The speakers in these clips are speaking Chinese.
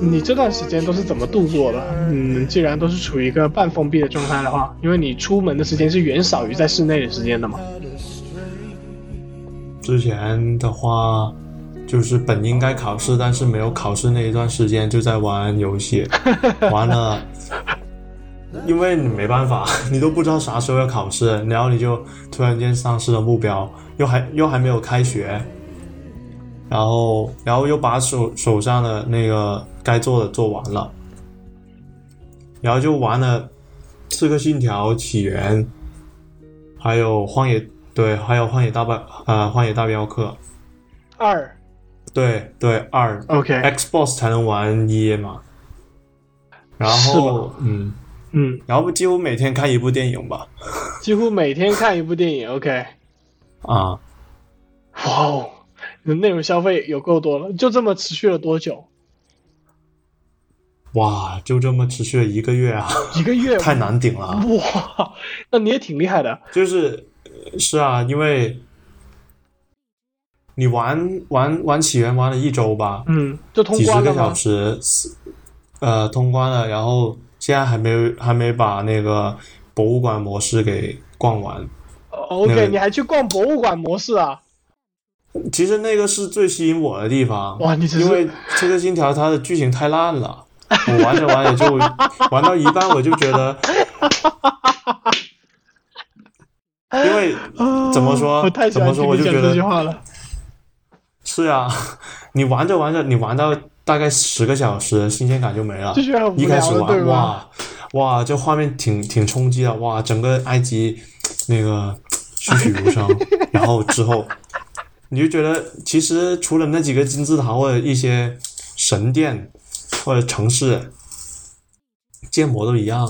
你这段时间都是怎么度过的？嗯，既然都是处于一个半封闭的状态的话，因为你出门的时间是远少于在室内的时间的嘛。之前的话，就是本应该考试，但是没有考试那一段时间就在玩游戏，完了，因为你没办法，你都不知道啥时候要考试，然后你就突然间丧失了目标，又还又还没有开学，然后然后又把手手上的那个该做的做完了，然后就玩了《刺客信条：起源》，还有《荒野》对，还有《荒野大镖》呃，《荒野大镖客》。二。对对，二，OK，Xbox 才能玩一嘛。然后嗯，嗯，然后几乎每天看一部电影吧。几乎每天看一部电影，OK，啊，哇哦，你的内容消费有够多了，就这么持续了多久？哇，就这么持续了一个月啊，一个月？太难顶了。哇，那你也挺厉害的。就是呃是啊，因为你玩玩玩起源玩了一周吧，嗯，就通关了几十个小？时，呃，通关了，然后现在还没还没把那个博物馆模式给逛完。那 OK，个你还去逛博物馆模式啊？其实那个是最吸引我的地方。哇，你因为《刺客信条》它的剧情太烂了，我玩着玩着就 玩到一半我就觉得，因为怎么说怎么说我就觉得。是啊，你玩着玩着，你玩到大概十个小时，新鲜感就没了就。觉得很无一开始玩？哇哇，这画面挺挺冲击的，哇，整个埃及那个 栩栩如生。然后之后你就觉得，其实除了那几个金字塔或者一些神殿或者城市，建模都一样。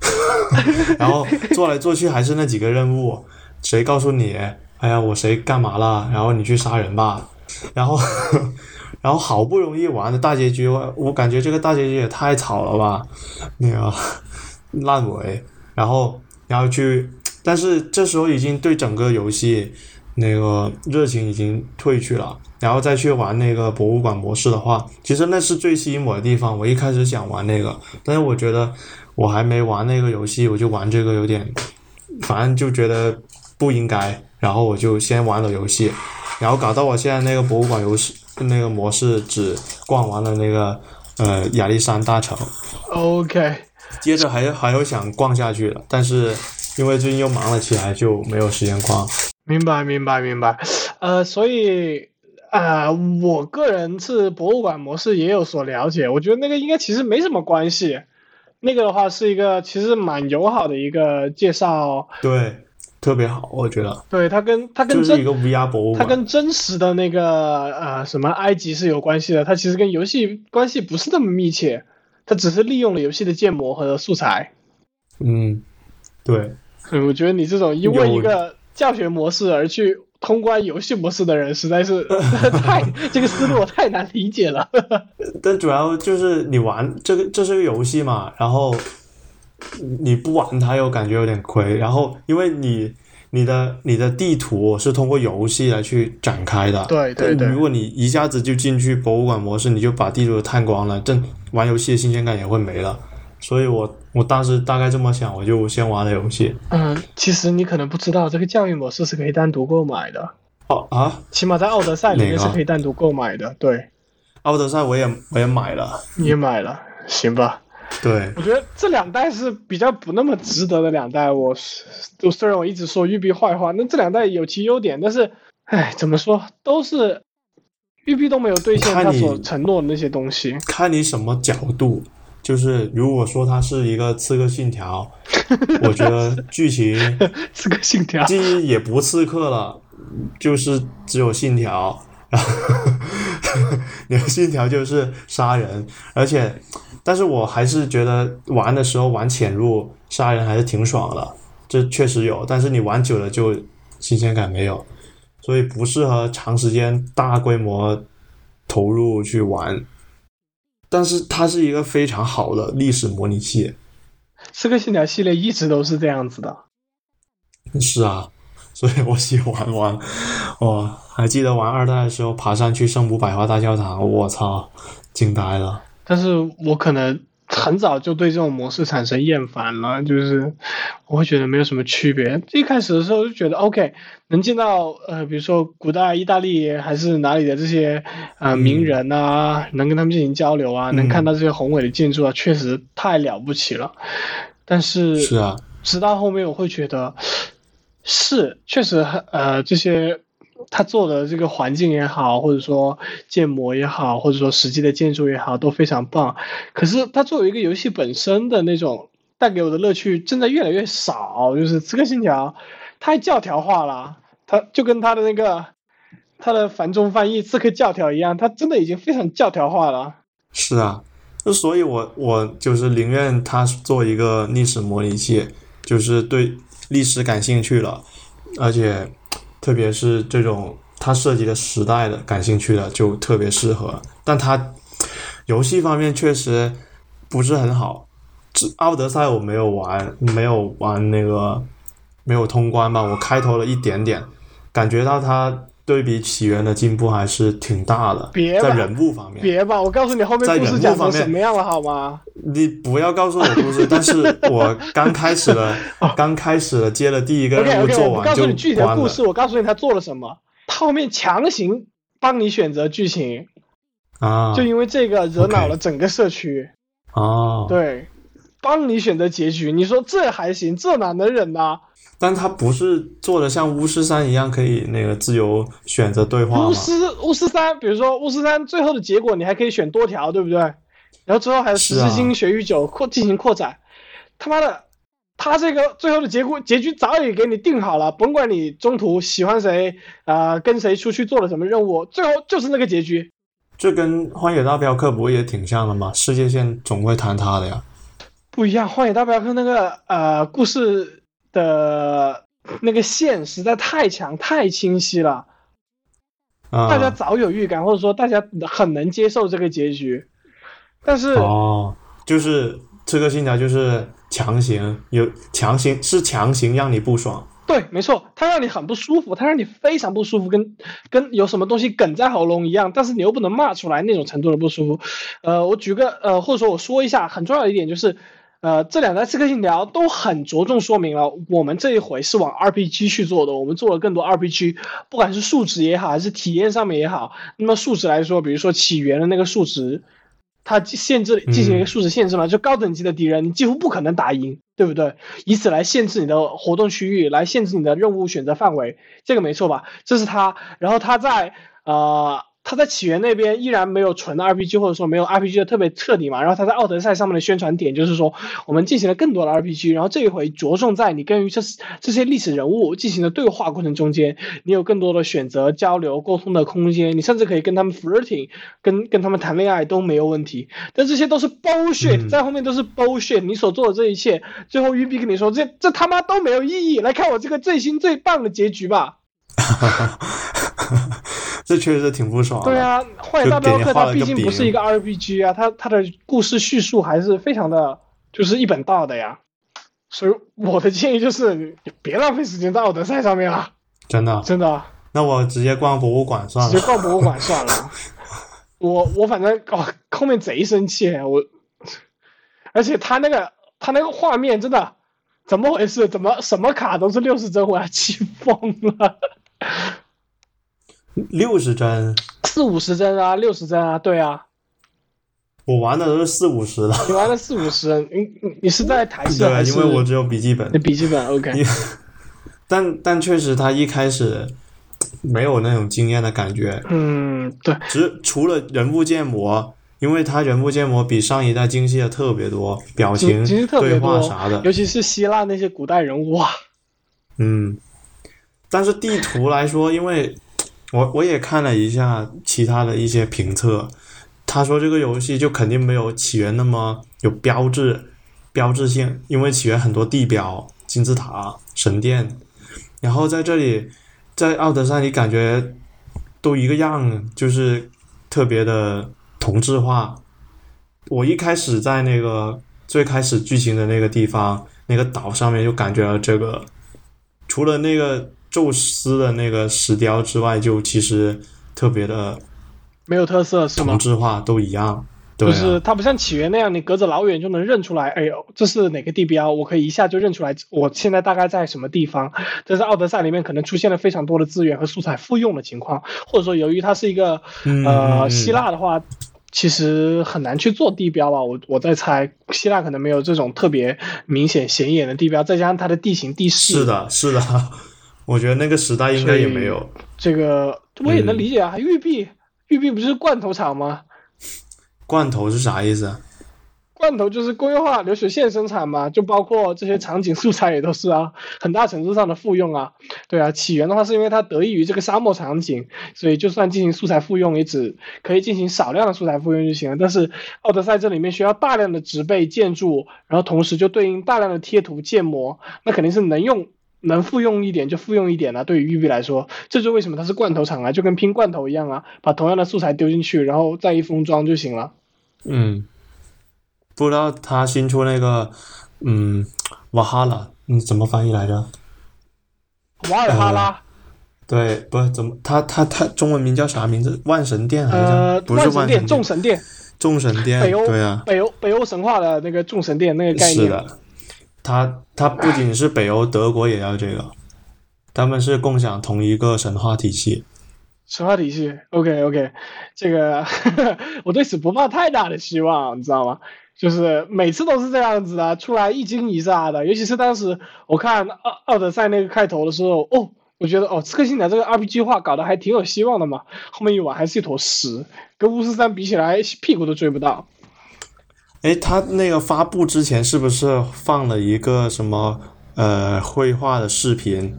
然后做来做去还是那几个任务，谁告诉你？哎呀，我谁干嘛了？然后你去杀人吧。然后，然后好不容易玩的大结局，我我感觉这个大结局也太草了吧，那个烂尾。然后，然后去，但是这时候已经对整个游戏那个热情已经退去了。然后再去玩那个博物馆模式的话，其实那是最吸引我的地方。我一开始想玩那个，但是我觉得我还没玩那个游戏，我就玩这个有点，反正就觉得不应该。然后我就先玩了游戏，然后搞到我现在那个博物馆游戏那个模式只逛完了那个呃亚历山大城，OK，接着还还有想逛下去的，但是因为最近又忙了起来，就没有时间逛。明白，明白，明白。呃，所以啊、呃我个人是博物馆模式也有所了解，我觉得那个应该其实没什么关系。那个的话是一个其实蛮友好的一个介绍，对，特别好，我觉得对它跟它跟真就是一个 VR 博物馆。它跟真实的那个呃什么埃及是有关系的，它其实跟游戏关系不是那么密切，它只是利用了游戏的建模和素材。嗯，对，所以我觉得你这种因为一个教学模式而去通关游戏模式的人，实在是 太这个思路我太难理解了。但主要就是你玩这个，这是个游戏嘛，然后你不玩它又感觉有点亏，然后因为你你的你的地图是通过游戏来去展开的，对对对如果你一下子就进去博物馆模式，你就把地图探光了，这玩游戏的新鲜感也会没了。所以我我当时大概这么想，我就先玩了游戏。嗯，其实你可能不知道，这个教育模式是可以单独购买的，哦啊起码在奥德赛里面是可以单独购买的。对，奥德赛我也我也买了，你也买了，行吧？对，我觉得这两代是比较不那么值得的两代。我是，就虽然我一直说育碧坏话，那这两代有其优点，但是，唉，怎么说，都是育碧都没有兑现他所承诺的那些东西。看你什么角度。就是如果说它是一个刺客信条，我觉得剧情刺客信条，既也不刺客了，就是只有信条，然 后你的信条就是杀人，而且，但是我还是觉得玩的时候玩潜入杀人还是挺爽的，这确实有，但是你玩久了就新鲜感没有，所以不适合长时间大规模投入去玩。但是它是一个非常好的历史模拟器，刺客信条系列一直都是这样子的。是啊，所以我喜欢玩。我还记得玩二代的时候，爬上去圣母百花大教堂，我操，惊呆了。但是我可能很早就对这种模式产生厌烦了，就是我会觉得没有什么区别。一开始的时候就觉得 OK，能见到呃，比如说古代意大利还是哪里的这些呃名人啊，能跟他们进行交流啊，能看到这些宏伟的建筑啊，确实太了不起了。但是是啊，直到后面我会觉得，是确实很呃这些他做的这个环境也好，或者说建模也好，或者说实际的建筑也好，都非常棒。可是它作为一个游戏本身的那种带给我的乐趣，正在越来越少。就是《刺客信条》太教条化了，它就跟它的那个它的繁中翻译《刺客教条》一样，它真的已经非常教条化了。是啊，那所以我我就是宁愿它做一个历史模拟器，就是对历史感兴趣了，而且特别是这种它涉及的时代的感兴趣的就特别适合。但它游戏方面确实不是很好，这奥德赛我没有玩，没有玩那个没有通关吧，我开头了一点点，感觉到它对比起源的进步还是挺大的，别在人物方面。别吧，我告诉你后面故事讲成什么样了，好吗？你不要告诉我故事，但是我刚开始了，刚开始了，接了第一个 任务做完就告诉你具体的。故事，我告诉你他做了什么。他后面强行帮你选择剧情，啊就因为这个惹恼了整个社区。哦，对，帮你选择结局，你说这还行，这哪能忍呐？但他不是做的像巫师三一样可以那个自由选择对话吗？巫师巫师三，比如说巫师三最后的结果，你还可以选多条，对不对？然后之后还有十字星血与酒扩进行扩展。他妈的，他这个最后的结果结局早已给你定好了，甭管你中途喜欢谁，啊、跟谁出去做了什么任务，最后就是那个结局。这跟《荒野大镖客》不也挺像的吗？世界线总会坍塌的呀。不一样，《荒野大镖客》那个呃故事的那个线实在太强太清晰了，啊，大家早有预感，或者说大家很能接受这个结局。但是，哦，就是《刺客信条》就是强行有强行是强行让你不爽。对，没错，它让你很不舒服，它让你非常不舒服，跟跟有什么东西梗在喉咙一样，但是你又不能骂出来那种程度的不舒服。呃，我举个呃，或者说我说一下很重要的一点就是，呃，这两代刺客信条都很着重说明了我们这一回是往 RPG 去做的，我们做了更多 RPG，不管是数值也好，还是体验上面也好。那么数值来说，比如说起源的那个数值，它限制进行一个数值限制嘛，就高等级的敌人你几乎不可能打赢，对不对？以此来限制你的活动区域，来限制你的任务选择范围，这个没错吧？这是它，然后它在呃。它在起源那边依然没有纯的 RPG，或者说没有 RPG 的特别彻底嘛。然后他在奥德赛上面的宣传点就是说，我们进行了更多的 RPG，然后这一回着重在你跟于这这些历史人物进行的对话过程中间，你有更多的选择、交流、沟通的空间，你甚至可以跟他们 flirting，跟跟他们谈恋爱都没有问题。但这些都是 bullshit，、嗯在后面都是 bullshit。你所做的这一切，最后育碧跟你说，这这他妈都没有意义。来看我这个最新最棒的结局吧。这确实挺不爽。对啊，《荒野大镖客》它毕竟不是一个 RPG 啊，它它的故事叙述还是非常的，就是一本道的呀。所以我的建议就是，你别浪费时间在奥德赛上面了，真的。真的，那我直接逛博物馆算了。直接逛博物馆算了。我我反正哦，后面贼生气，我，而且他那个他那个画面真的怎么回事？怎么什么卡都是六十帧，我要气疯了。六十帧，四五十帧啊，六十帧啊，对啊，我玩的都是四五十的。你玩的四五十，你你你是在台式对？因为我只有笔记本。笔记本 OK，但但确实，他一开始没有那种惊艳的感觉，嗯，对，只除了人物建模，因为他人物建模比上一代精细的特别多，表情、对话啥的，尤其是希腊那些古代人物，哇，嗯。但是地图来说，因为我我也看了一下其他的一些评测，他说这个游戏就肯定没有起源那么有标志标志性，因为起源很多地标、金字塔、神殿，然后在这里，在奥德赛里感觉都一个样，就是特别的同质化。我一开始在那个最开始剧情的那个地方，那个岛上面就感觉到这个，除了那个宙斯的那个石雕之外，就其实特别的没有特色是吗同？质化，都一样。对、啊，就是它不像起源那样，你隔着老远就能认出来，哎呦，这是哪个地标，我可以一下就认出来，我现在大概在什么地方。但是奥德赛里面可能出现了非常多的资源和素材复用的情况，或者说由于它是一个嗯呃嗯希腊的话，其实很难去做地标吧。我我在猜，希腊可能没有这种特别明显显眼的地标，再加上它的地形地势，是的，是的，我觉得那个时代应该也没有。这个我也能嗯理解啊。玉璧，玉璧不是罐头厂吗？罐头是啥意思啊？罐头就是工业化流水线生产嘛，就包括这些场景素材也都是啊，很大程度上的复用啊。对啊，起源的话是因为它得益于这个沙漠场景，所以就算进行素材复用，也只可以进行少量的素材复用就行了。但是奥德赛这里面需要大量的植被建筑，然后同时就对应大量的贴图建模，那肯定是能用。能复用一点就复用一点了、对于育碧来说，这就为什么它是罐头厂啊，就跟拼罐头一样啊，把同样的素材丢进去，然后再一封装就行了。嗯，不知道他新出那个，嗯，瓦哈拉，嗯，怎么翻译来着？瓦尔哈拉。对，不是怎么，他他他中文名叫啥名字？万神殿还是叫？呃，不是万神殿、众神殿，众神殿，北欧对啊，北欧北欧神话的那个众神殿那个概念。是的，他他不仅是北欧，德国也要这个，他们是共享同一个神话体系。神话体系，OK OK，这个 我对此不抱太大的希望，你知道吗？就是每次都是这样子的，出来一惊一乍的。尤其是当时我看奥奥德赛那个开头的时候，哦，我觉得哦，刺客信条这个 RPG 化搞得还挺有希望的嘛。后面一玩还是一坨屎，跟巫师三比起来，屁股都追不到。诶，他那个发布之前是不是放了一个什么呃绘画的视频？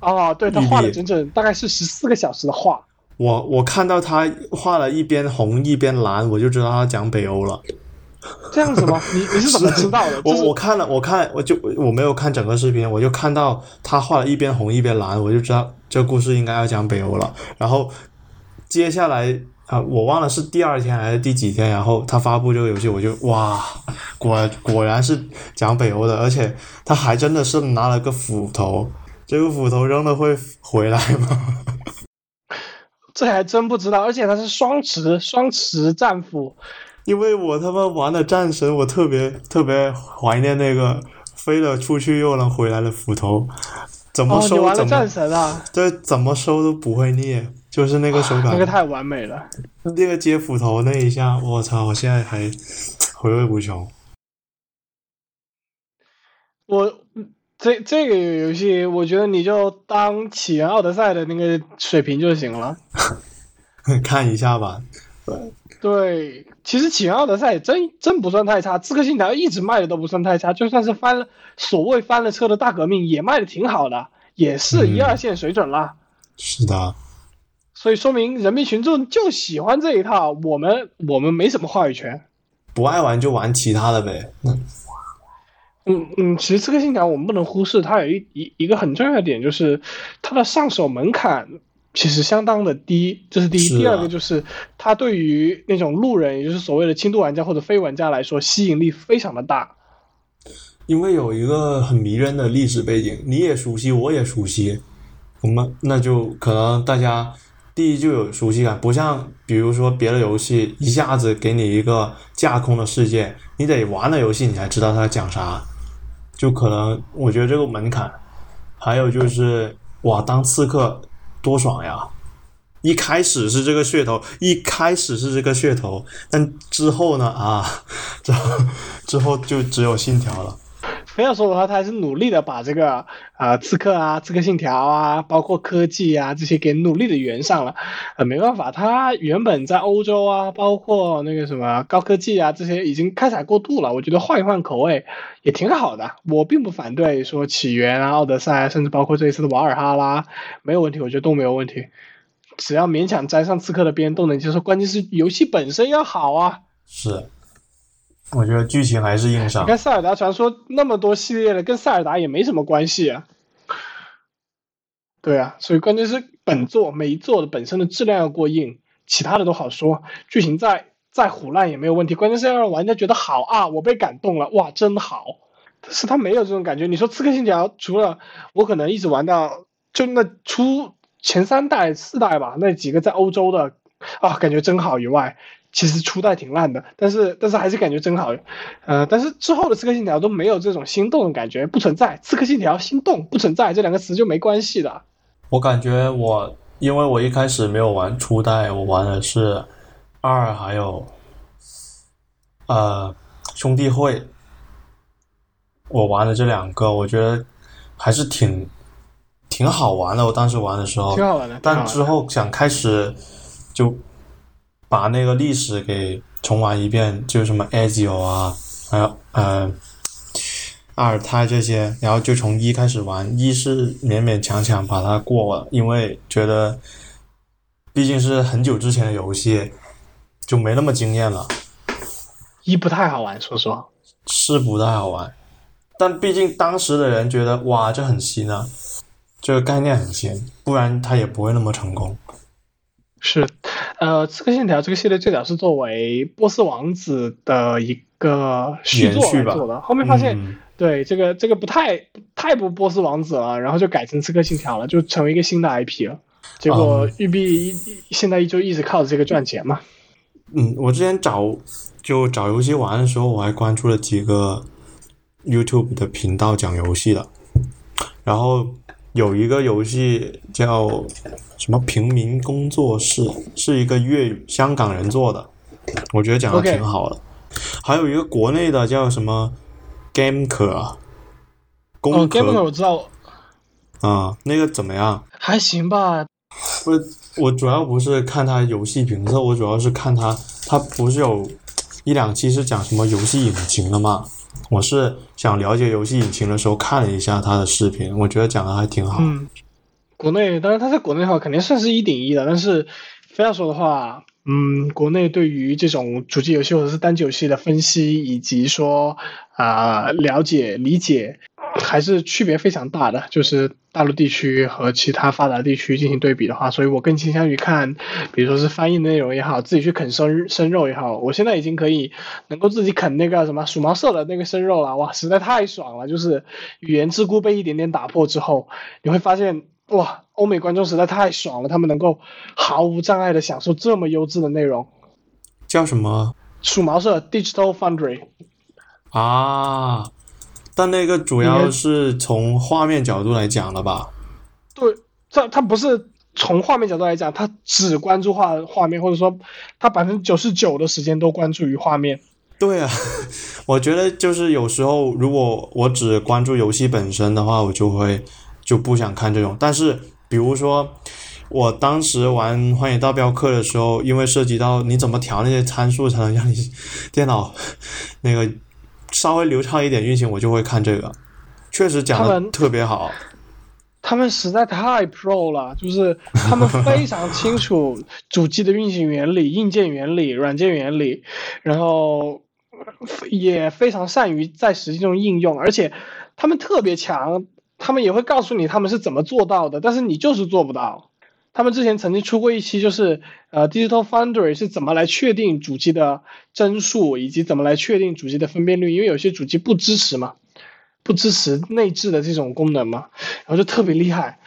哦，对他画了整整大概是十四个小时的画。我我看到他画了一边红一边蓝，我就知道他讲北欧了。这样子吗？你你是怎么知道的？我我看了，我看我就我没有看整个视频，我就看到他画了一边红一边蓝，我就知道这故事应该要讲北欧了。然后接下来啊、我忘了是第二天还是第几天，然后他发布这个游戏，我就哇，果果然是讲北欧的，而且他还真的是拿了个斧头，这个斧头扔了会回来吗？这还真不知道，而且它是双持双持战斧，因为我他妈玩了战神，我特别特别怀念那个飞了出去又能回来的斧头，怎么收、怎么玩了战神啊？对，怎么收都不会腻，就是那个手感，那个太完美了。那个接斧头那一下，我操！我现在还 回味无穷。我这这个游戏，我觉得你就当起源奥德赛的那个水平就行了。看一下吧，对，其实起源奥德赛真真不算太差，刺客信条一直卖的都不算太差，就算是翻了所谓翻了车的大革命，也卖的挺好的，也是一嗯二线水准啦。是的，所以说明人民群众就喜欢这一套，我们我们没什么话语权。不爱玩就玩其他的呗。那嗯嗯，其实刺客信条我们不能忽视，它有一一一个很重要的点，就是它的上手门槛其实相当的低，这是第一。啊第二个就是它对于那种路人，也就是所谓的轻度玩家或者非玩家来说，吸引力非常的大。因为有一个很迷人的历史背景，你也熟悉，我也熟悉，我们那就可能大家第一就有熟悉感，不像比如说别的游戏一下子给你一个架空的世界，你得玩了游戏你才知道它讲啥，就可能我觉得这个门槛，还有就是哇，当刺客多爽呀！一开始是这个噱头，一开始是这个噱头，但之后呢啊，之后之后就只有信条了。非要说的话，他还是努力的把这个呃刺客啊、刺客信条啊，包括科技啊这些给努力的圆上了。呃，没办法，他原本在欧洲啊，包括那个什么高科技啊这些已经开采过度了。我觉得换一换口味也挺好的，我并不反对说起源啊、奥德赛，甚至包括这一次的瓦尔哈拉，没有问题，我觉得都没有问题。只要勉强沾上刺客的边都能接受，关键是游戏本身要好啊。是，我觉得剧情还是硬伤你。看《塞尔达传说》那么多系列的，跟塞尔达也没什么关系啊。对啊，所以关键是本作每一作的本身的质量要过硬，其他的都好说，剧情再再胡烂也没有问题。关键是要让玩家觉得好啊，我被感动了，哇，真好。但是他没有这种感觉。你说《刺客信条》，除了我可能一直玩到就那出前三代、四代吧，那几个在欧洲的啊，感觉真好以外，其实初代挺烂的，但是但是还是感觉真好，呃，但是之后的刺客信条都没有这种心动的感觉，不存在。刺客信条心动不存在这两个词就没关系的。我感觉我，因为我一开始没有玩初代，我玩的是二，还有呃兄弟会，我玩的这两个，我觉得还是挺挺好玩的。我当时玩的时候，挺好玩的但之后想开始就把那个历史给重玩一遍，就什么 Azio 啊，还有呃阿尔泰这些，然后就从一开始玩，一是勉勉强强把它过了，因为觉得毕竟是很久之前的游戏，就没那么惊艳了，一不太好玩，说实话。是不太好玩。但毕竟当时的人觉得哇，这很新啊，这个概念很新，不然它也不会那么成功。是，呃，刺客信条这个系列最早是作为波斯王子的一个续作来做的，后面发现、嗯对这个这个不太太不波斯王子了，然后就改成刺客信条了，就成为一个新的 IP 了。结果嗯育碧一现在就一直靠着这个赚钱嘛。嗯，我之前找就找游戏玩的时候，我还关注了几个 YouTube 的频道讲游戏的，然后有一个游戏叫什么平民工作室，是一个粤语香港人做的，我觉得讲的挺好的。还有一个国内的叫什么 Game 可哦工，Game 壳我知道，啊、那个怎么样？还行吧。我我主要不是看他游戏评测，我主要是看他，他不是有一两期是讲什么游戏引擎的嘛？我是想了解游戏引擎的时候看了一下他的视频，我觉得讲的还挺好。嗯，国内当然他在国内的话肯定算是一顶一的，但是非要说的话，嗯，国内对于这种主机游戏或者是单机游戏的分析以及说啊、了解理解，还是区别非常大的。就是大陆地区和其他发达地区进行对比的话，所以我更倾向于看，比如说是翻译内容也好，自己去啃生生肉也好。我现在已经可以能够自己啃那个什么鼠毛社的那个生肉了，哇，实在太爽了！就是语言桎梏被一点点打破之后，你会发现哇，欧美观众实在太爽了，他们能够毫无障碍的享受这么优质的内容。叫什么鼠毛社 Digital Foundry，啊？但那个主要是从画面角度来讲了吧？对，这它不是从画面角度来讲，它只关注画画面，或者说它百分之九十九的时间都关注于画面。对啊，我觉得就是有时候如果我只关注游戏本身的话，我就会就不想看这种。但是比如说我当时玩《荒野大镖客》的时候，因为涉及到你怎么调那些参数才能让你电脑那个稍微流畅一点运行，我就会看这个。确实讲的特别好，他们实在太 pro 了，就是他们非常清楚 主机的运行原理、硬件原理、软件原理，然后呃也非常善于在实际中应用，而且他们特别强，他们也会告诉你他们是怎么做到的，但是你就是做不到。他们之前曾经出过一期，就是呃，Digital Foundry 是怎么来确定主机的帧数，以及怎么来确定主机的分辨率，因为有些主机不支持嘛，不支持内置的这种功能嘛，然后就特别厉害。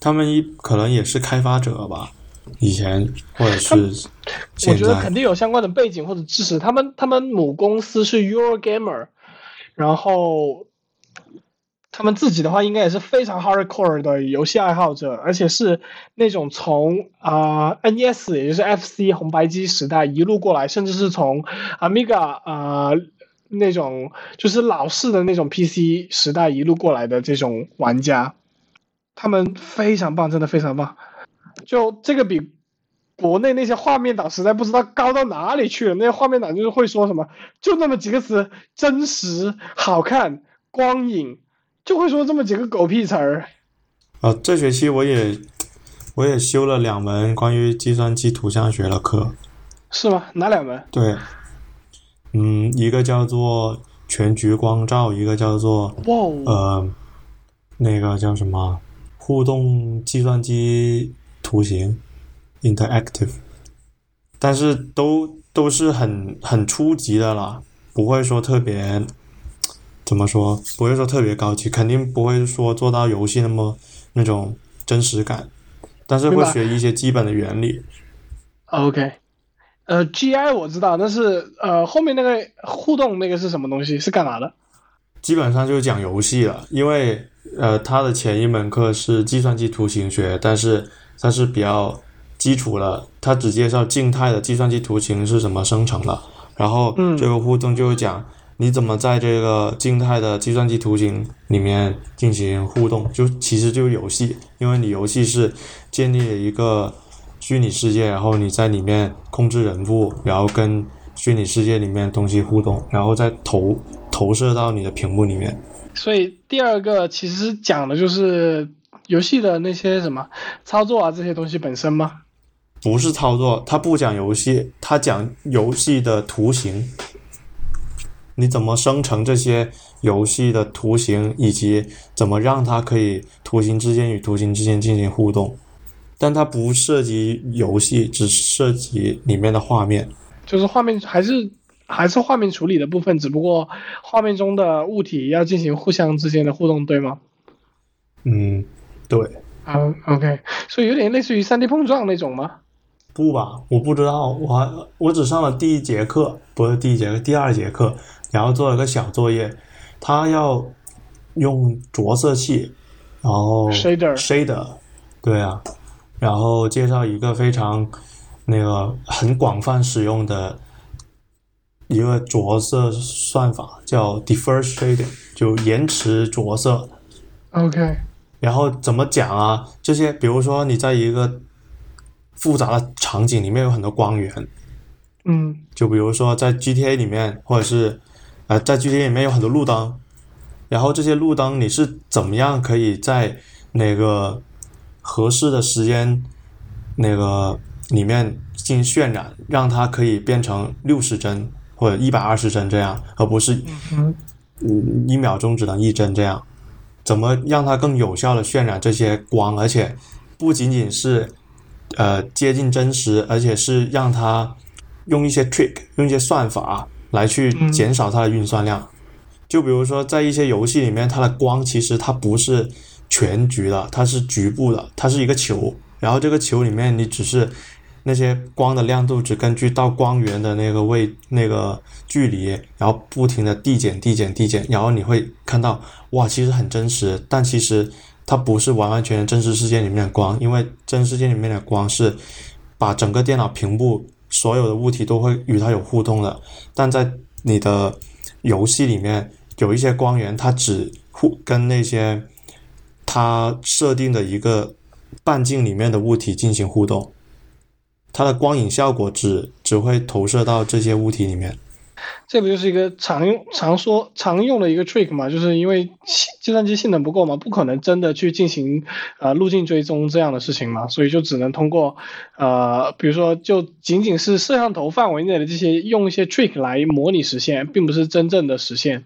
他们一可能也是开发者吧，以前或者是我觉得肯定有相关的背景或者知识。他们他们母公司是 Eurogamer，然后他们自己的话应该也是非常 hardcore 的游戏爱好者，而且是那种从啊、NES 也就是 FC 红白机时代一路过来，甚至是从 Amiga 啊、那种就是老式的那种 PC 时代一路过来的这种玩家，他们非常棒，真的非常棒。就这个比国内那些画面党实在不知道高到哪里去了。那些画面党就是会说什么，就那么几个词，真实、好看、光影，就会说这么几个狗屁词儿。呃，这学期我也我也修了两门关于计算机图像学的课，是吗？哪两门？对，嗯，一个叫做全局光照，一个叫做哇哦，呃，那个叫什么互动计算机图形 （interactive），但是都都是很很初级的啦，不会说特别怎么说，不会说特别高级，肯定不会说做到游戏那么那种真实感，但是会学一些基本的原理。OK，呃，GI 我知道，但是呃后面那个互动那个是什么东西？是干嘛的？基本上就是讲游戏了，因为呃，它的前一门课是计算机图形学，但是它是比较基础的，它只介绍静态的计算机图形是怎么生成的，然后嗯这个互动就是讲你怎么在这个静态的计算机图形里面进行互动，就其实就是游戏，因为你游戏是建立了一个虚拟世界，然后你在里面控制人物，然后跟虚拟世界里面东西互动，然后再投投射到你的屏幕里面。所以第二个其实讲的就是游戏的那些什么操作啊这些东西本身吗？不是操作，它不讲游戏，它讲游戏的图形。你怎么生成这些游戏的图形，以及怎么让它可以图形之间与图形之间进行互动？但它不涉及游戏，只涉及里面的画面。就是画面还是还是画面处理的部分，只不过画面中的物体要进行互相之间的互动，对吗？嗯，对，啊，OK，所以有点类似于三 D 碰撞那种吗？不吧？我不知道，我还我只上了第一节课，不是第一节课，第二节课，然后做了个小作业，他要用着色器，然后 Shader shader，对啊，然后介绍一个非常那个很广泛使用的一个着色算法，叫 diverse shading，就延迟着色。OK，然后怎么讲啊？这些比如说你在一个复杂的场景里面有很多光源，嗯就比如说在 GTA 里面，或者是呃在 GTA 里面有很多路灯，然后这些路灯你是怎么样可以在那个合适的时间那个里面进行渲染，让它可以变成六十帧或者一百二十帧这样，而不是嗯一秒钟只能一帧这样。怎么让它更有效的渲染这些光，而且不仅仅是呃接近真实，而且是让它用一些 trick，用一些算法来去嗯。减少它的运算量。就比如说在一些游戏里面，它的光其实它不是全局的，它是局部的，它是一个球，然后这个球里面你只是那些光的亮度只根据到光源的那个位那个距离，然后不停的递减递减递减，然后你会看到哇，其实很真实，但其实它不是完完全全真实世界里面的光，因为真实世界里面的光是把整个电脑屏幕所有的物体都会与它有互动的，但在你的游戏里面有一些光源，它只互跟那些它设定的一个半径里面的物体进行互动，它的光影效果只只会投射到这些物体里面。这不就是一个常用、常说、常用的一个 trick 嘛？就是因为计算机性能不够嘛，不可能真的去进行呃路径追踪这样的事情嘛，所以就只能通过呃，比如说就仅仅是摄像头范围内的这些用一些 trick 来模拟实现，并不是真正的实现。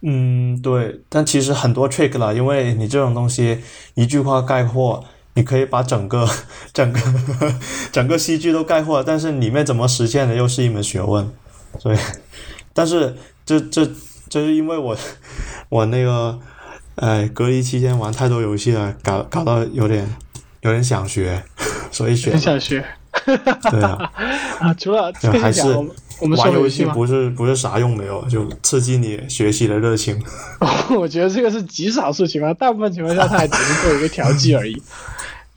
嗯，对，但其实很多 trick 了，因为你这种东西一句话概括，你可以把整个整个 整个戏剧都概括，但是里面怎么实现的又是一门学问，所以，但是这这这是因为我 我那个呃隔离期间玩太多游戏了，搞搞到有点有点想学，所以学很想学对啊。啊！除了对还是我们玩游戏不是不是啥用没有，就刺激你学习的热情。我觉得这个是极少数情况，大部分情况下它还只是做一个调剂而已。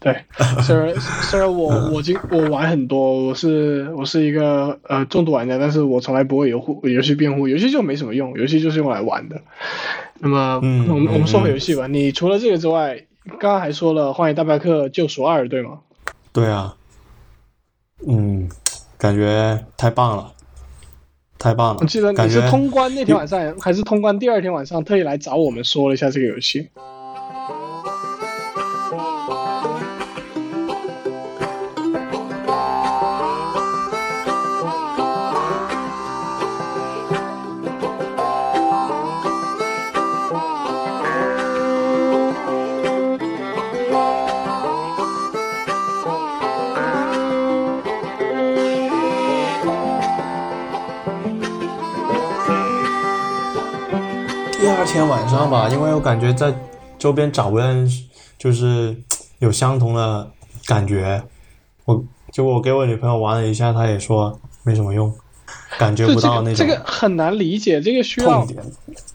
对，虽然虽然我我今我玩很多，我是我是一个呃重度玩家，但是我从来不会游护游戏辩护，游戏就没什么用，游戏就是用来玩的。那么，嗯我们我们说回嗯游戏吧，你除了这个之外，刚刚还说了《荒野大镖客：救赎二》，对吗？对啊，嗯，感觉太棒了，太棒了我记得！你是通关那天晚上，还是通关第二天晚上特意来找我们说了一下这个游戏？天晚上吧，因为我感觉在周边找不认识，就是 有相同的感觉。我就我给我女朋友玩了一下，她也说没什么用，感觉不到那种个这个很难理解，这个需要痛点。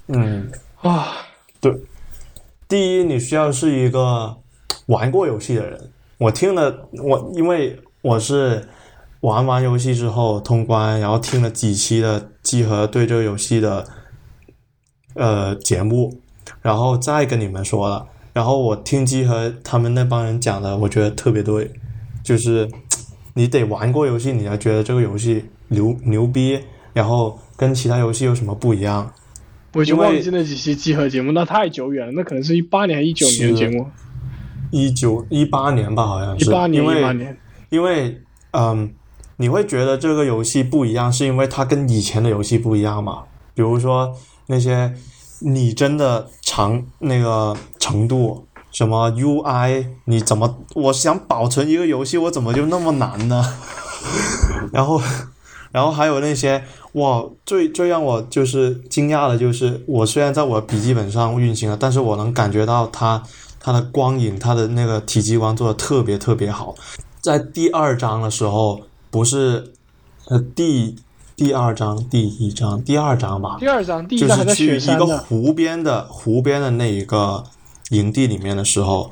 嗯，啊，对，第一，你需要是一个 玩过游戏的人。我听了，我因为我是玩完游戏之后通关，然后听了几期的集合对这个游戏的呃节目，然后再跟你们说了。然后我听集合他们那帮人讲的，我觉得特别对，就是 你得玩过游戏，你才觉得这个游戏牛牛逼，然后跟其他游戏有什么不一样。我已经忘记那几期集合节目，那太久远了，那可能是一八年一九年的节目，一九一八年吧，好像是，一八年因为一八年。因为嗯，你会觉得这个游戏不一样，是因为它跟以前的游戏不一样嘛？比如说那些拟真的长那个程度，什么 UI，你怎么我想保存一个游戏，我怎么就那么难呢？然后，然后还有那些哇，最最让我就是惊讶的就是，我虽然在我笔记本上运行了，但是我能感觉到它它的光影，它的那个体积光做的特别特别好。在第二章的时候，不是呃第第二章第一章第二章吧，第二章，第一就是章还在去一个雪山呢。湖边的湖边的那一个营地里面的时候，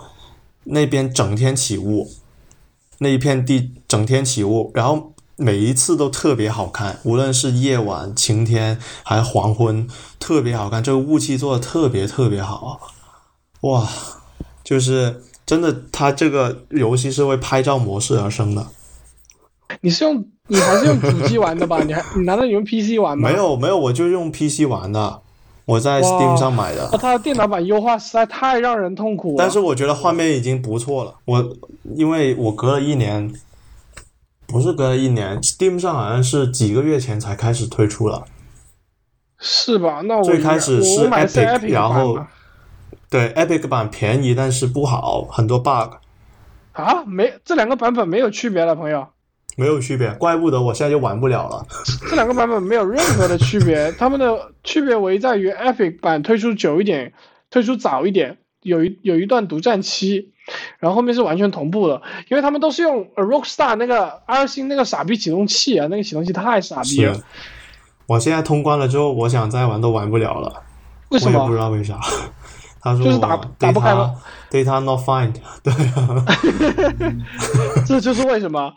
那边整天起雾，那一片地整天起雾，然后每一次都特别好看，无论是夜晚、晴天还是黄昏，特别好看。这个雾气做的特别特别好，哇，就是真的，它这个游戏是为拍照模式而生的。你是用你还是用主机玩的吧？你还你难道你用 PC 玩吗？没。有没有，我就用 PC 玩的，我在 Steam 上买的那。它的电脑版优化实在太让人痛苦了。但是我觉得画面已经不错了。我因为我隔了一年，不是隔了一年，Steam 上好像是几个月前才开始推出了。是吧？那我最开始是买的是 Epic，Epic 然后对，Epic 版便宜，但是不好，很多 bug，啊，没这两个版本没有区别了，朋友。没有区别。怪不得我现在就玩不了了。这两个版本没有任何的区别，它们的区别唯在于 Epic 版推出久一点，推出早一点，有一有一段独占期，然后后面是完全同步的，因为他们都是用呃 Rockstar 那个 R 星那个傻逼启动器啊，那个启动器太傻逼了，，我现在通关了之后，我想再玩都玩不了了。为什我也不知？道为啥。他说就是打打不开吗 data not find，对啊，这就是为什么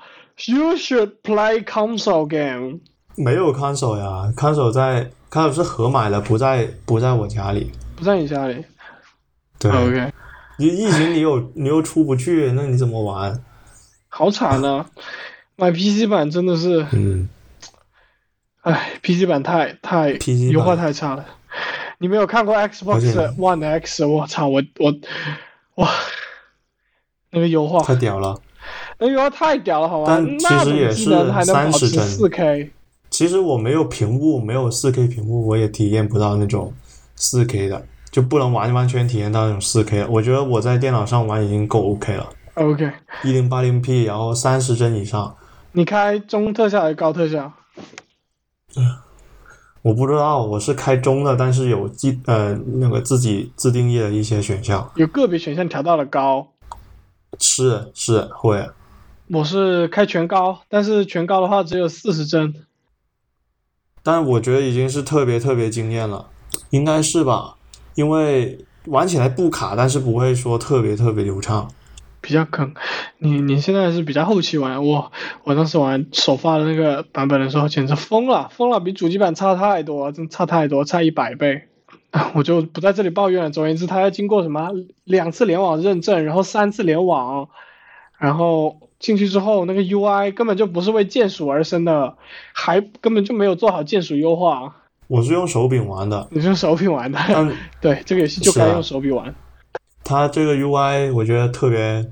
You should play console game。没有 console 呀，console 在 console 是合买的，不在不在我家里。不在你家里。对，OK，你疫情你有你又出不去，那你怎么玩？好惨啊！买 PC 版真的是，嗯，哎，PC 版太太优化太差了。你没有看过 Xbox One X？我操，我我哇，那个优化，太屌了。那个优化太屌了，好吗？但其实也是技能还能保持30帧四 K，其实我没有屏幕，没有四 K 屏幕，我也体验不到那种四 K 的，就不能完完全体验到那种四 K 的。我觉得我在电脑上玩已经够 OK 了，OK，一零八零 P，然后三十帧以上。你开中特效还是高特效？嗯我不知道，我是开中的，但是有自呃那个自己自定义的一些选项，有个别选项调到了高，是是会，我是开全高，但是全高的话只有四十帧。但我觉得已经是特别特别惊艳了，应该是吧？因为玩起来不卡，但是不会说特别特别流畅。比较坑。你你现在是比较后期玩，我我当时玩首发的那个版本的时候，简直疯了，疯了，比主机版差太多，真差太多，差一百倍。我就不在这里抱怨了。总而言之，它要经过什么两次联网认证，然后三次联网，然后进去之后，那个 UI 根本就不是为键鼠而生的，还根本就没有做好键鼠优化。我是用手柄玩的，你是用手柄玩的，对这个游戏就该用手柄玩。它这个 UI 我觉得特别，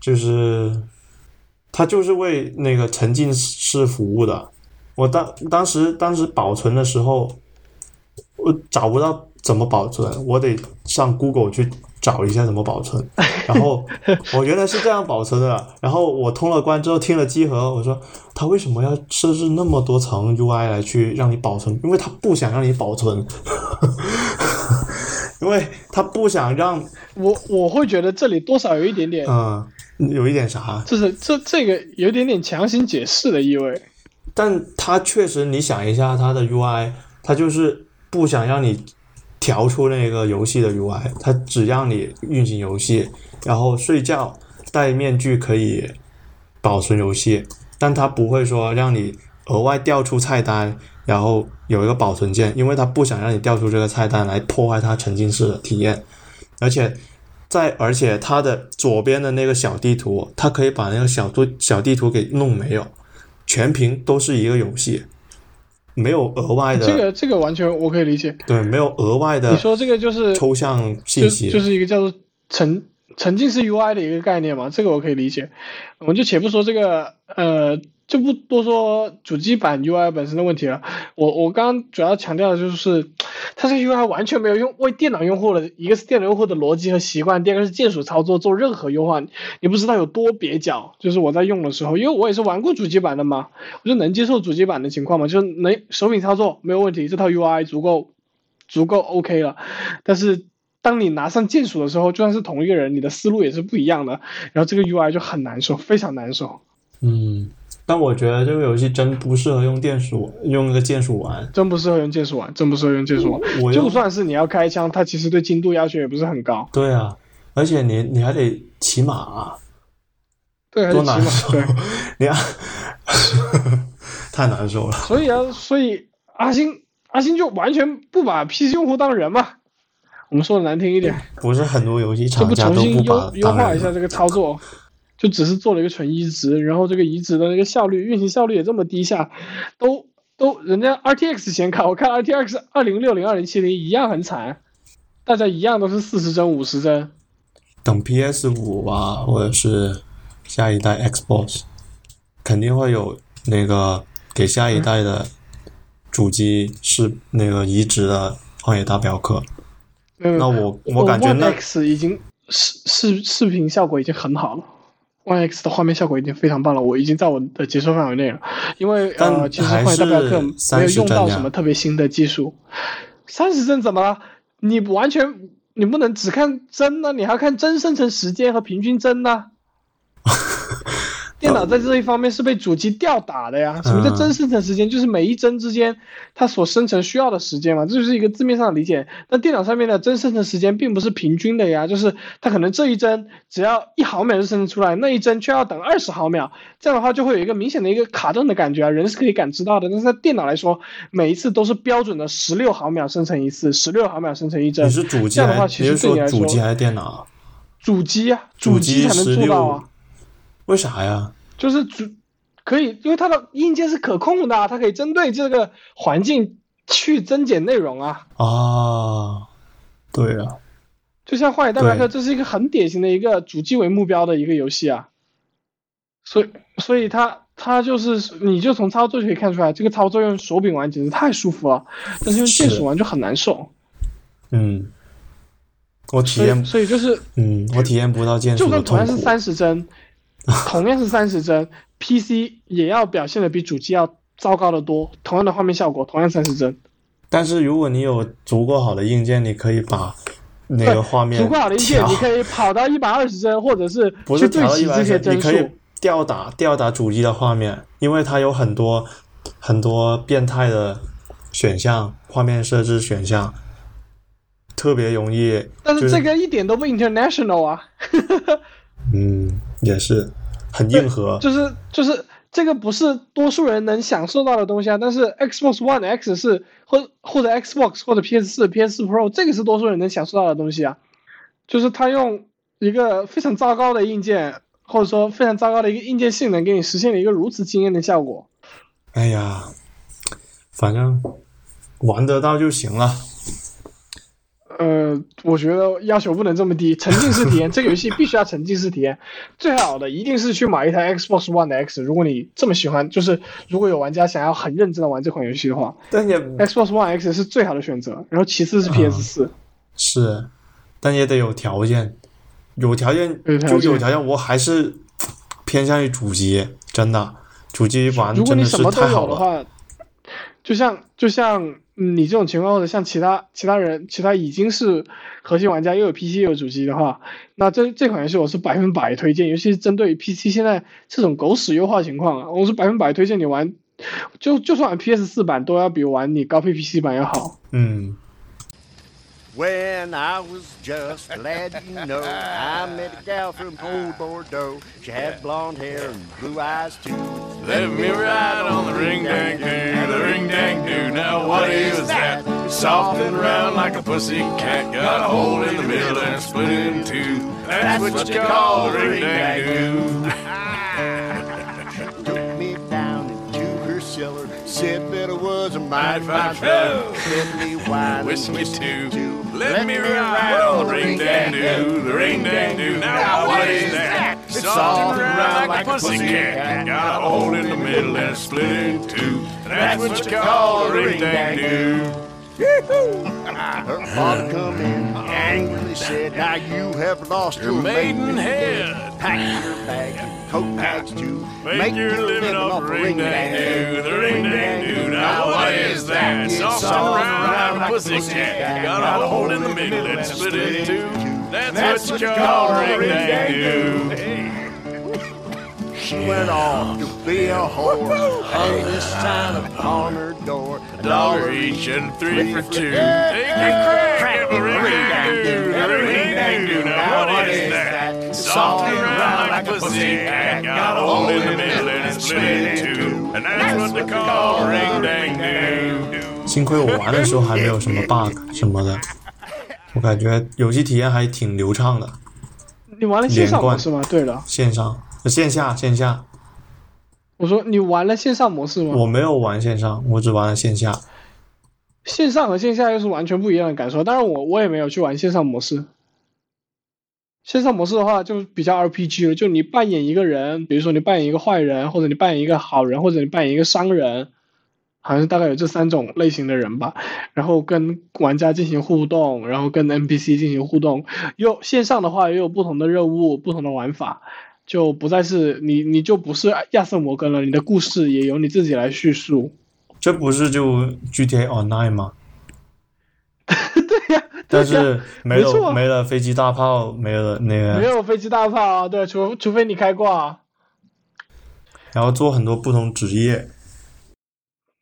就是它就是为那个沉浸式服务的。我当当时当时保存的时候，我找不到怎么保存，我得上 Google 去找一下怎么保存。然后我原来是这样保存的，然后我通了关之后听了集合，我说他为什么要设置那么多层 UI 来去让你保存？因为他不想让你保存，因为他不想让我我会觉得这里多少有一点点，嗯，有一点啥，就是这这个有一点点强行解释的意味。但他确实，你想一下他的 UI，他就是不想让你调出那个游戏的 UI，它只让你运行游戏，然后睡觉戴面具可以保存游戏，但它不会说让你额外调出菜单，然后有一个保存键，因为它不想让你调出这个菜单来破坏它沉浸式的体验，而且。在，而且它的左边的那个小地图，它可以把那个小图小地图给弄没有，全屏都是一个游戏，没有额外的，这个这个完全我可以理解。对，没有额外的你说这个就是抽象信息，就是一个叫做沉沉浸式 UI 的一个概念嘛，这个我可以理解。我们就且不说这个呃，就不多说主机版 UI 本身的问题了。我我刚刚主要强调的就是，它这个 UI 完全没有用为电脑用户的，一个是电脑用户的逻辑和习惯，第二个是键鼠操作做任何优化，你不知道有多蹩脚。就是我在用的时候，因为我也是玩过主机版的嘛，我就能接受主机版的情况嘛，就是能手柄操作没有问题，这套 UI 足够足够 OK 了。但是当你拿上键鼠的时候，就算是同一个人，你的思路也是不一样的，然后这个 UI 就很难受，非常难受，嗯，但我觉得这个游戏真不适合用电鼠，用那个键鼠玩。真不适合用键鼠玩，真不适合用键鼠玩。我就算是你要开枪，它其实对精度要求也不是很高。对啊，而且你你还得骑马、啊对，多难受对，，你看，太难受了。所以啊，所以阿星阿星就完全不把 PC 用户当人嘛。我们说的难听一点，不是很多游戏厂家都不把优优化一下这个操作，就只是做了一个纯移植，然后这个移植的那个效率、运行效率也这么低下，都都人家 RTX 显卡，我看 RTX 二零六零、二零七零一样很惨，大家一样都是四十帧、五十帧。等 PS 五啊，或者是下一代 Xbox，肯定会有那个给下一代的主机是那个移植的《荒野大镖客》。嗯那我我感觉那 X 已经视视视频效果已经很好了。One X 的画面效果已经非常棒了，我已经在我的接受范围内了。因为呃，其实《还荒野大镖客》没有用30帧呀到什么特别新的技术。三十帧怎么了？你完全你不能只看帧呢，你还要看帧生成时间和平均帧呢。电脑在这一方面是被主机吊打的呀。什么叫嗯帧生成时间？就是每一帧之间它所生成需要的时间嘛，这就是一个字面上的理解。但电脑上面的帧生成时间并不是平均的呀，就是它可能这一帧只要一毫秒就生成出来，那一帧却要等二十毫秒，这样的话就会有一个明显的一个卡顿的感觉啊，人是可以感知到的。但是在电脑来说，每一次都是标准的十六毫秒生成一次，十六毫秒生成一帧你。是主机还这样的话其实对你来说说主机还是电脑？主机啊，主机才能做到啊。为啥呀？就是主可以，因为它的硬件是可控的啊，它可以针对这个环境去增减内容啊。啊，对啊，就像《荒野大镖客》，这是一个很典型的一个主机为目标的一个游戏啊。所以，所以它它就是，你就从操作就可以看出来，这个操作用手柄玩简直太舒服了，但是用键鼠玩就很难受。嗯，我体，验，所以就是，嗯，我体验不到键就鼠的痛苦。算同样是三十帧，同样是三十帧，PC 也要表现的比主机要糟糕的多。同样的画面效果，同样三十帧，但是如果你有足够好的硬件，你可以把那个画面足够好的硬件，你可以跑到一百二十帧，或者是去对齐调到一百帧，这些帧你可以数。吊打吊打主机的画面，因为它有很多很多变态的选项，画面设置选项，特别容易。但是这个一点都不 international 啊，嗯，也是很硬核。就是就是这个不是多数人能享受到的东西啊。但是 Xbox One X 是或或者 Xbox 或者 PS 四、PS 四 Pro 这个是多数人能享受到的东西啊。就是它用一个非常糟糕的硬件，或者说非常糟糕的一个硬件性能，给你实现了一个如此惊艳的效果。哎呀，反正玩得到就行了。呃，我觉得要求不能这么低，沉浸式体验，这个游戏必须要沉浸式体验。最好的一定是去买一台 Xbox One 的 X，如果你这么喜欢，就是如果有玩家想要很认真的玩这款游戏的话但也，Xbox One X 是最好的选择。然后其次是 PS 四、是，但也得有条件，有条件有条件就有条件，我还是偏向于主机，真的，主机玩如果真的是你什么都太好的话，就像就像嗯你这种情况，或者像其他其他人，其他已经是核心玩家又有 PC 又有主机的话，那这这款游戏我是百分百推荐，尤其是针对 PC 现在这种狗屎优化情况啊，我是百分百推荐你玩，就就算 PS 四版都要比玩你高配 PC 版要好。嗯，When I was just a lad, you know, I met a gal from old Bordeaux. She had blonde hair and blue eyes too. Let me ride on the ring dang doo, the ring dang doo. Now what is that? Soft and round like a pussy cat. Got a hole in the middle and split in two. That's what you call the ring dang doo. Said was a mighty Mighty fine fellow. fellow. Me and Whiskey too. too. Let me ride on the ring dang doo, the ring dang doo. Now what is that? Soft and round like a pussy cat. Got a hole in the middle and split in two. That's what you call the ring dang doo. Her father come in, angrily said, Now you have lost Your your maidenhead. Pack your and coat bags too. Make your living off ring dang doo, the ring dang doo. Now what is that? Soft and round like a pussy cat. Got a hole in the middle and split in two. That's what you call ring dang doo She went off to be a whore. Hung this sign upon her door. A dollar each and three for two. Take your crack at the ring dang doo, the ring dang doo. Now what is that? Soft and round like a pussy cat. Got a hole in the middle and split in two. And that's what they call the ring dang doo. 幸亏我玩的时候还没有什么 bug 什么的，我感觉游戏体验还挺流畅的。你玩了线上连贯模式吗？对了，线上、呃 线下、线下，我说你玩了线上模式吗？我没有玩线上，我只玩了线下。线上和线下又是完全不一样的感受。当然我，我也没有去玩线上模式。线上模式的话，就比较 RPG 了，就你扮演一个人，比如说你扮演一个坏人，或者你扮演一个好人，或者你扮演一个商人，好像大概有这三种类型的人吧。然后跟玩家进行互动，然后跟 NPC 进行互动。又线上的话，也有不同的任务、不同的玩法，就不再是你，你就不是亚瑟摩根了，你的故事也由你自己来叙述。这不是就 GTA Online 吗？对呀、但是没有没了飞机大炮，没了那个没，有飞机大炮啊，对，除除非你开挂，然后做很多不同职业。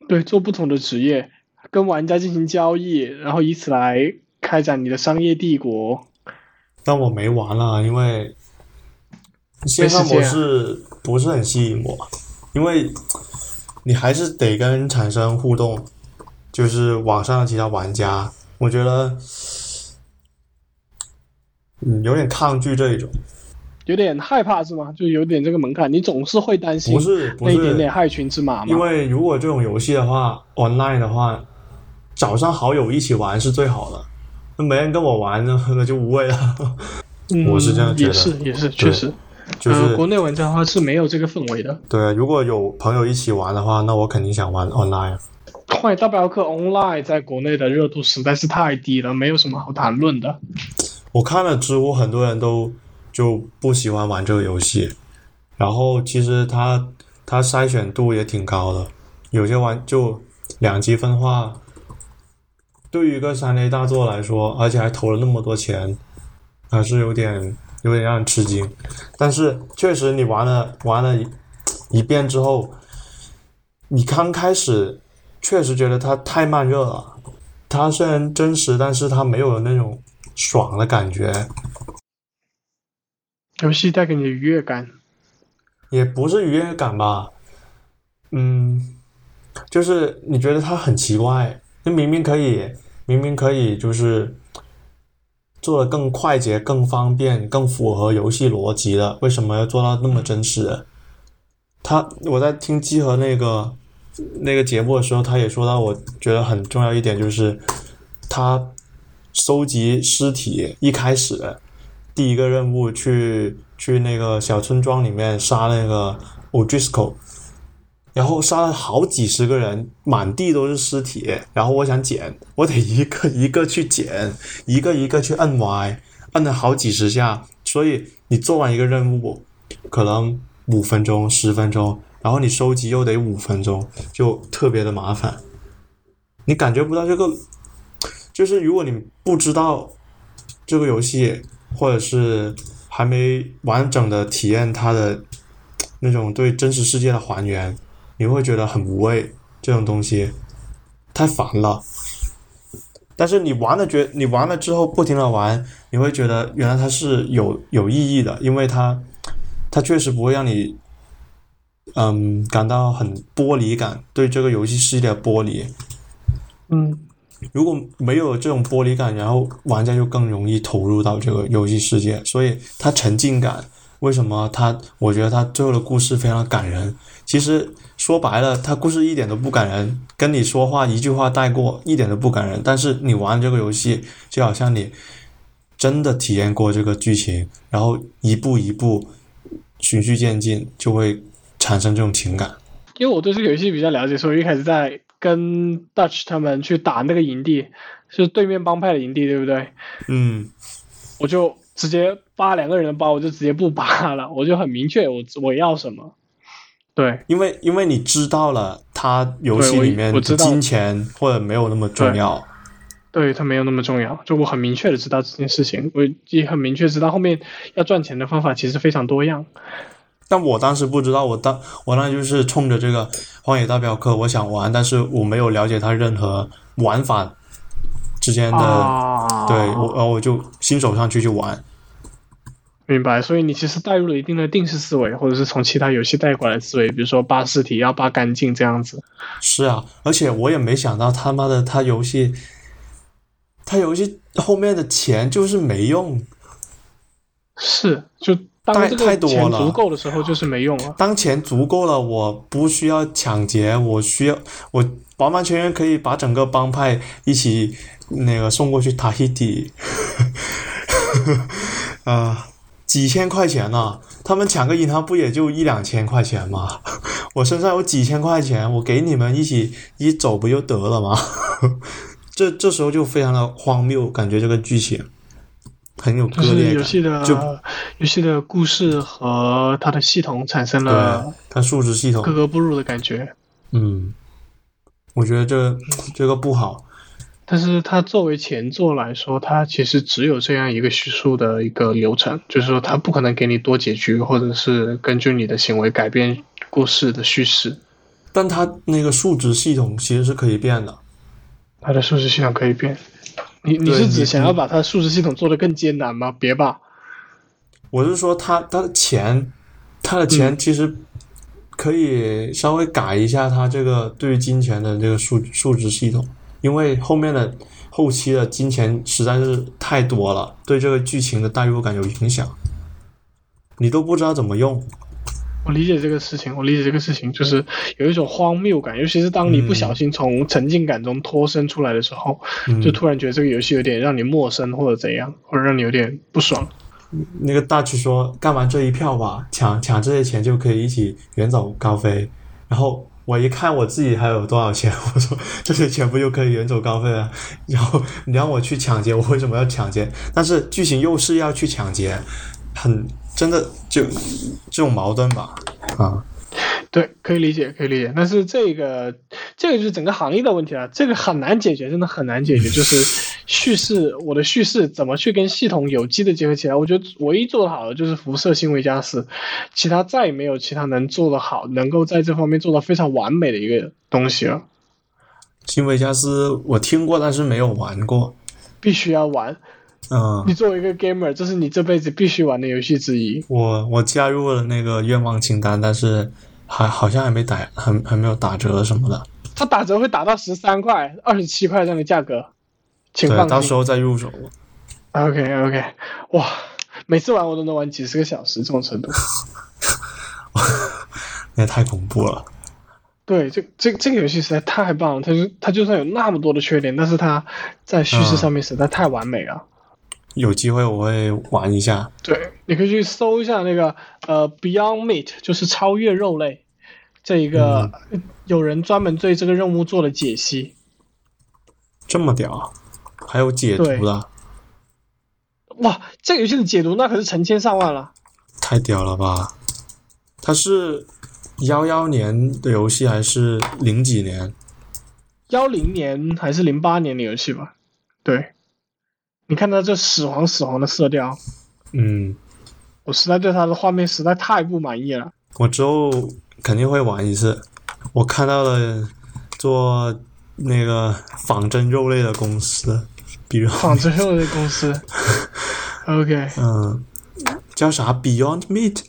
对，做不同的职业，跟玩家进行交易，然后以此来开展你的商业帝国。但我没玩了，因为线上模式不是很吸引我，因为你还是得跟人产生互动，就是网上的其他玩家，我觉得嗯有点抗拒这一种，有点害怕是吗？就有点这个门槛，你总是会担心不是不那一点是点害群之马嘛。因为如果这种游戏的话，online 的话，找上好友一起玩是最好的。那没人跟我玩呢，那就无谓了。嗯我是这样觉得也是也是确实，就是、呃，国内玩家的话是没有这个氛围的。对，如果有朋友一起玩的话，那我肯定想玩 online。《荒野大镖客 Online》在国内的热度实在是太低了，没有什么好谈论的。我看了知乎，很多人都就不喜欢玩这个游戏，然后其实它它筛选度也挺高的，有些玩就两极分化。对于一个三 A 大作来说，而且还投了那么多钱，还是有点有点让人吃惊。但是确实，你玩了玩了一一遍之后，你刚开始确实觉得它太慢热了，它虽然真实，但是它没有那种爽的感觉，游戏带给你的愉悦感，也不是愉悦感吧，嗯，就是你觉得它很奇怪，那明明可以，明明可以，就是做的更快捷、更方便、更符合游戏逻辑的，为什么要做到那么真实？他我在听集合那个那个节目的时候，他也说到，我觉得很重要一点就是他收集尸体一开始第一个任务去去那个小村庄里面杀那个 O'Driscoll，然后杀了好几十个人，满地都是尸体。然后我想捡，我得一个一个去捡，一个一个去摁 Y，摁了好几十下。所以你做完一个任务，可能五分钟、十分钟，然后你收集又得五分钟，就特别的麻烦。你感觉不到这个，就是如果你不知道这个游戏，或者是还没完整的体验它的那种对真实世界的还原，你会觉得很无味。这种东西太烦了。但是你玩了觉，你玩了之后不停的玩，你会觉得原来它是有有意义的，因为它它确实不会让你嗯感到很剥离感，对这个游戏世界的剥离。嗯，如果没有这种剥离感，然后玩家就更容易投入到这个游戏世界，所以它沉浸感。为什么它？我觉得它最后的故事非常感人。其实说白了，他故事一点都不感人，跟你说话一句话带过，一点都不感人。但是你玩这个游戏，就好像你真的体验过这个剧情，然后一步一步循序渐进，就会产生这种情感。因为我对这个游戏比较了解，所以一开始在跟 Dutch 他们去打那个营地，是对面帮派的营地，对不对？嗯，我就直接扒两个人的包，我就直接不扒了，我就很明确我我要什么。对，因为因为你知道了，它游戏里面金钱或者没有那么重要。对，它没有那么重要，就我很明确的知道这件事情，我也很明确知道后面要赚钱的方法其实非常多样。但我当时不知道，我当我当时就是冲着这个《荒野大镖客》，我想玩，但是我没有了解它任何玩法之间的，啊，对我，然后我就新手上去去玩。明白。所以你其实带入了一定的定式思维，或者是从其他游戏带过来的思维，比如说扒尸体要扒干净这样子。是啊，而且我也没想到他妈的他游戏，他游戏后面的钱就是没用。是，就当太这个钱太多了足够的时候，就是没用了。当钱足够了，我不需要抢劫，我需要我完完全全可以把整个帮派一起那个送过去塔希提，啊、几千块钱呢、他们抢个银行不也就一两千块钱吗？我身上有几千块钱，我给你们一起一走不就得了吗？这这时候就非常的荒谬，感觉这个剧情很有就是割裂感。游戏的就游戏的故事和它的系统产生了对它数值系统格格不入的感觉。嗯，我觉得这这个不好。但是它作为前作来说，它其实只有这样一个叙述的一个流程，就是说它不可能给你多结局，或者是根据你的行为改变故事的叙事。但它那个数值系统其实是可以变的。它的数值系统可以变。你你是指想要把它的数值系统做得更艰难吗？别吧，我是说它它的钱，它的钱其实可以稍微改一下它这个对于金钱的这个数数值系统，因为后面的后期的金钱实在是太多了，对这个剧情的代入感有影响，你都不知道怎么用。我理解这个事情，我理解这个事情，就是有一种荒谬感，尤其是当你不小心从沉浸感中脱身出来的时候，嗯就突然觉得这个游戏有点让你陌生，或者怎样，或者让你有点不爽。那个大去说干完这一票吧，抢抢这些钱就可以一起远走高飞。然后我一看我自己还有多少钱，我说这些钱不就可以远走高飞了？然后你让我去抢劫，我为什么要抢劫？但是剧情又是要去抢劫，很真的就这种矛盾吧？啊，对，可以理解，可以理解。但是这个，这个就是整个行业的问题了，这个很难解决，真的很难解决。就是叙事，我的叙事怎么去跟系统有机的结合起来？我觉得唯一做得好的就是辐射新维加斯，其他再也没有其他能做得好，能够在这方面做到非常完美的一个东西了。新维加斯我听过，但是没有玩过。必须要玩。嗯你，作为一个 gamer，这是你这辈子必须玩的游戏之一。我我加入了那个愿望清单，但是还好像还没打，还还没有打折什么的。它打折会打到十三块、二十七块这样的价格，请对，放心。到时候再入手。OK OK，哇，每次玩我都能玩几十个小时这种程度。那也太恐怖了。对，这这这个游戏实在太棒了，它就它就算有那么多的缺点，但是它在叙事上面实在太完美了。有机会我会玩一下。对，你可以去搜一下那个呃 Beyond Meat，就是超越肉类这一个，有人专门对这个任务做了解析。这么屌，还有解读的，哇，这个游戏的解读那可是成千上万了。太屌了吧！它是幺幺年的游戏还是零几年？幺零年还是零八年的游戏吧？对，你看它这屎黄屎黄的色调，嗯，我实在对它的画面实在太不满意了。我之后肯定会玩一次。我看到了做那个仿真肉类的公司，仿真肉的公司，OK，Beyond，嗯，叫啥？Beyond Meat，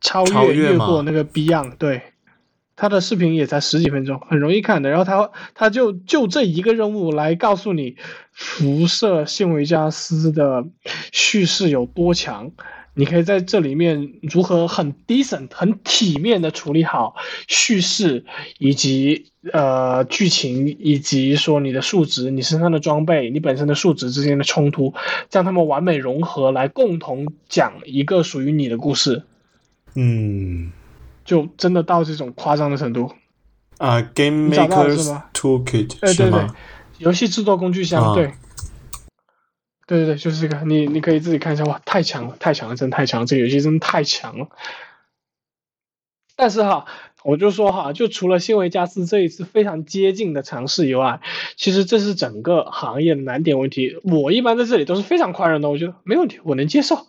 超超越超越越过那个 Beyond，对，他的视频也才十几分钟，很容易看的。然后他他就就这一个任务来告诉你辐射信维加斯的叙事有多强。你可以在这里面如何很 decent、很体面的处理好叙事，以及呃剧情，以及说你的数值、你身上的装备、你本身的数值之间的冲突，将它们完美融合，来共同讲一个属于你的故事。嗯就真的到这种夸张的程度。啊，Game 你找到了是 Maker's 吗 Toolkit 哎，对对是吗？，游戏制作工具箱，啊对，对对对，就是这个，你你可以自己看一下，哇，太强了，太强了，真太强了，这个游戏真的太强了。但是哈，我就说哈，就除了新维加斯这一次非常接近的尝试以外，其实这是整个行业的难点问题。我一般在这里都是非常宽容的，我觉得没问题，我能接受。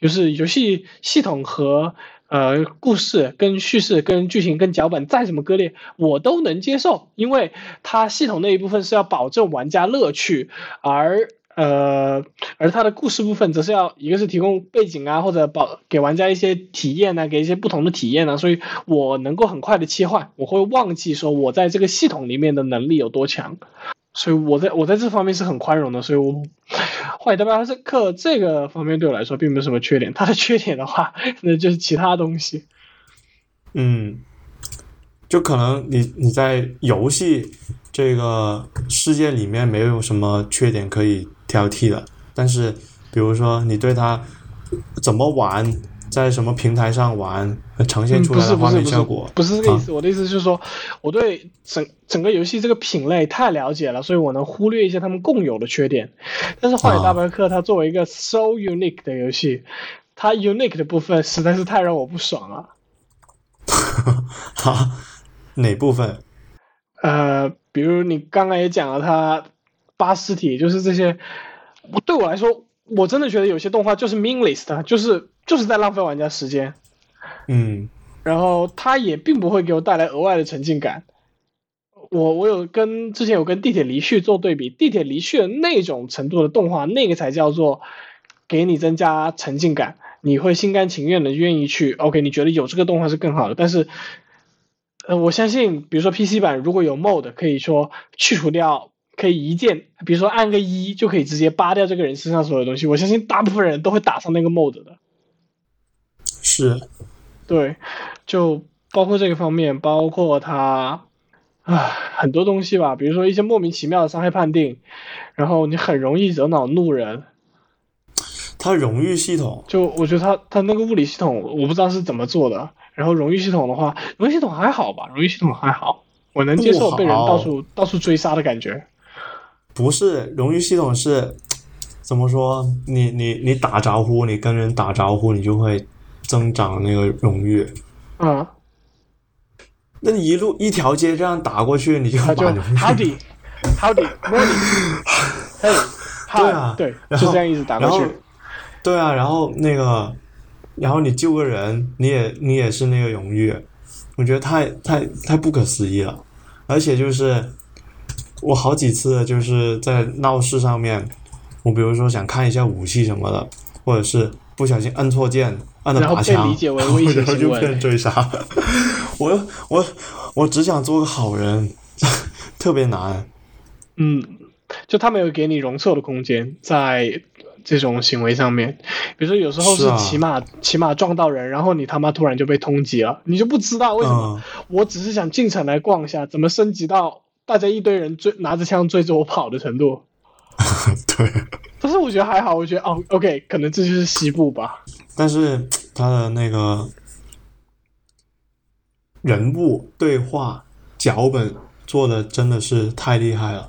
就是游戏系统和呃故事跟叙事跟剧情跟脚本再怎么割裂，我都能接受，因为它系统那一部分是要保证玩家乐趣，而呃而它的故事部分则是要一个是提供背景啊，或者保给玩家一些体验啊，给一些不同的体验啊，所以我能够很快的切换，我会忘记说我在这个系统里面的能力有多强。所以我在我在这方面是很宽容的，所以我坏代表这课这个方面对我来说并没有什么缺点。它的缺点的话，那就是其他东西。嗯，就可能你你在游戏这个世界里面没有什么缺点可以挑剔的，但是比如说你对它怎么玩，在什么平台上玩，呈现出来的画面效果，不是这个意思。我的意思就是说，我对整整个游戏这个品类太了解了，所以我能忽略一些他们共有的缺点。但是《荒野大镖客》它作为一个 so unique 的游戏，它 unique 的部分实在是太让我不爽了。哈，哪部分？呃，比如你刚刚也讲了，它八尸体就是这些，我对我来说，我真的觉得有些动画就是 meaningless 的，就是就是在浪费玩家时间。嗯然后它也并不会给我带来额外的沉浸感。我我有跟之前有跟地铁离去做对比，地铁离去的那种程度的动画，那个才叫做给你增加沉浸感，你会心甘情愿的愿意去。OK，你觉得有这个动画是更好的，但是，呃，我相信，比如说 PC 版如果有 mod，可以说去除掉，可以一键，比如说按个一就可以直接扒掉这个人身上所有东西，我相信大部分人都会打上那个 mod 的。是，对，就包括这个方面，包括他啊很多东西吧，比如说一些莫名其妙的伤害判定，然后你很容易惹恼路人。他荣誉系统，就我觉得他他那个物理系统，我不知道是怎么做的。然后荣誉系统的话，荣誉系统还好吧，荣誉系统还好，我能接受被人到处到处追杀的感觉。不是荣誉系统是 怎么说？你你你打招呼，你跟人打招呼，你就会增长那个荣誉。嗯，那你一路一条街这样打过去，你就他就把荣誉 Howdy Howdy Morning，嘿，对啊对，然后就这样一直打过去。对啊，然后那个，然后你救个人，你也你也是那个荣誉，我觉得太太太不可思议了。而且就是我好几次就是在闹市上面，我比如说想看一下武器什么的，或者是不小心按错键，按了然后被拔枪，然后就被人追杀。我我我只想做个好人，特别难。嗯，就他没有给你容错的空间，在这种行为上面，比如说有时候是啊骑马骑马撞到人，然后你他妈突然就被通缉了，你就不知道为什么。嗯，我只是想进城来逛一下，怎么升级到大家一堆人追拿着枪追着我跑的程度？对。但是我觉得还好，我觉得哦，OK，可能这就是西部吧。但是他的那个人物对话脚本做的真的是太厉害了，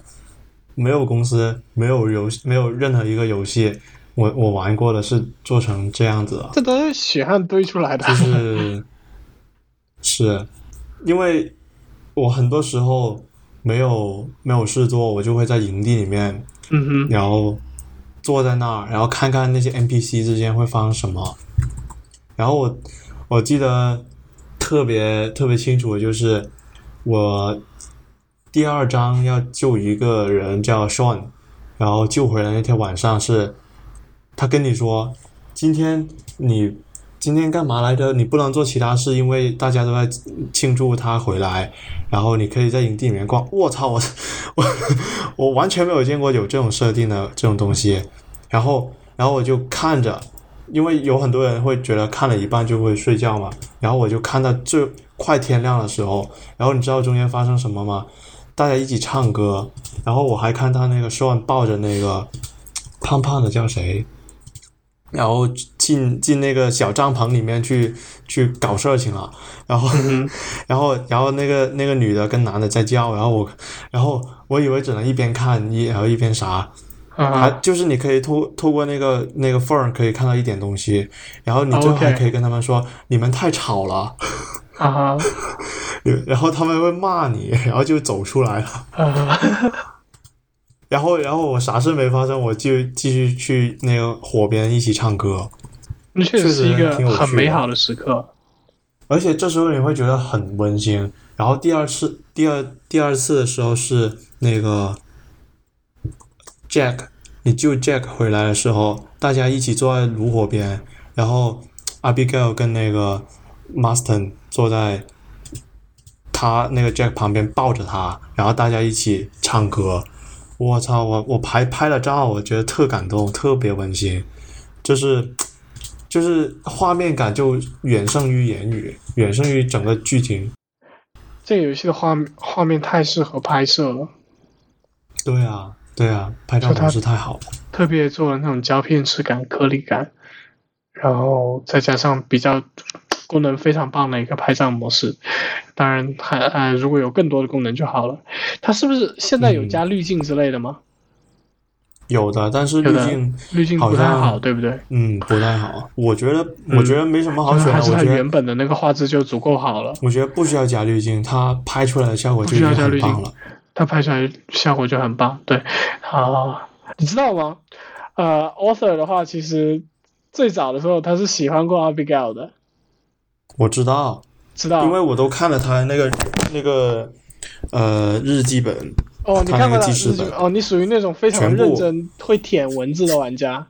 没有公司，没有游戏，没有任何一个游戏我我玩过的是做成这样子的，这都是血汗堆出来的。就是是因为我很多时候没有没有事做，我就会在营地里面嗯哼，然后坐在那儿，然后看看那些 NPC 之间会发生什么。然后我我记得特别特别清楚的就是我第二章要救一个人叫 Sean，然后救回来那天晚上是，他跟你说，今天你今天干嘛来着？你不能做其他事，因为大家都在庆祝他回来。然后你可以在营地里面逛。我操，我 我我完全没有见过有这种设定的这种东西。然后然后我就看着，因为有很多人会觉得看了一半就会睡觉嘛。然后我就看到最快天亮的时候，然后你知道中间发生什么吗？大家一起唱歌，然后我还看他那个 Sean 抱着那个胖胖的叫谁，然后进进那个小帐篷里面去去搞事情了，然后、然后然后那个那个女的跟男的在叫，然后我然后我以为只能一边看一然后一边啥，还啊，就是你可以透透过那个那个缝儿可以看到一点东西，然后你最后还可以跟他们说你们太吵了，啊哈，然后他们会骂你，然后就走出来了。啊，然后，然后我啥事没发生，我就继续去那个火边一起唱歌。那确实是一个很美好的时刻。而且这时候你会觉得很温馨。然后第二次，第二第二次的时候是那个 Jack，你救 Jack 回来的时候，大家一起坐在炉火边，然后 Abigail 跟那个 Marston 坐在他那个 Jack 旁边抱着他，然后大家一起唱歌。我操！我我拍拍了照，我觉得特感动，特别温馨，就是就是画面感就远胜于言语，远胜于整个剧情。这个游戏的画画面太适合拍摄了，对啊，对啊，拍照就它模式太好了。特别做了那种胶片质感、颗粒感，然后再加上比较功能非常棒的一个拍照模式。当然还呃，如果有更多的功能就好了。它是不是现在有嗯加滤镜之类的吗？有的，但是滤镜，滤镜不太好，对不对？嗯，不太好。我觉得，嗯我觉得没什么好选的。就是还是它原本的那个画质就足够好了，我觉得不需要加滤镜，它拍出来的效果就已经很棒了。它拍出来效果就很棒。对，啊，你知道吗？呃，author 的话，其实最早的时候他是喜欢过 Abigail 的，我知道，知道？因为我都看了他那个那个呃日记本，哦，你看过他个记事本哦，你属于那种非常认真、会舔文字的玩家。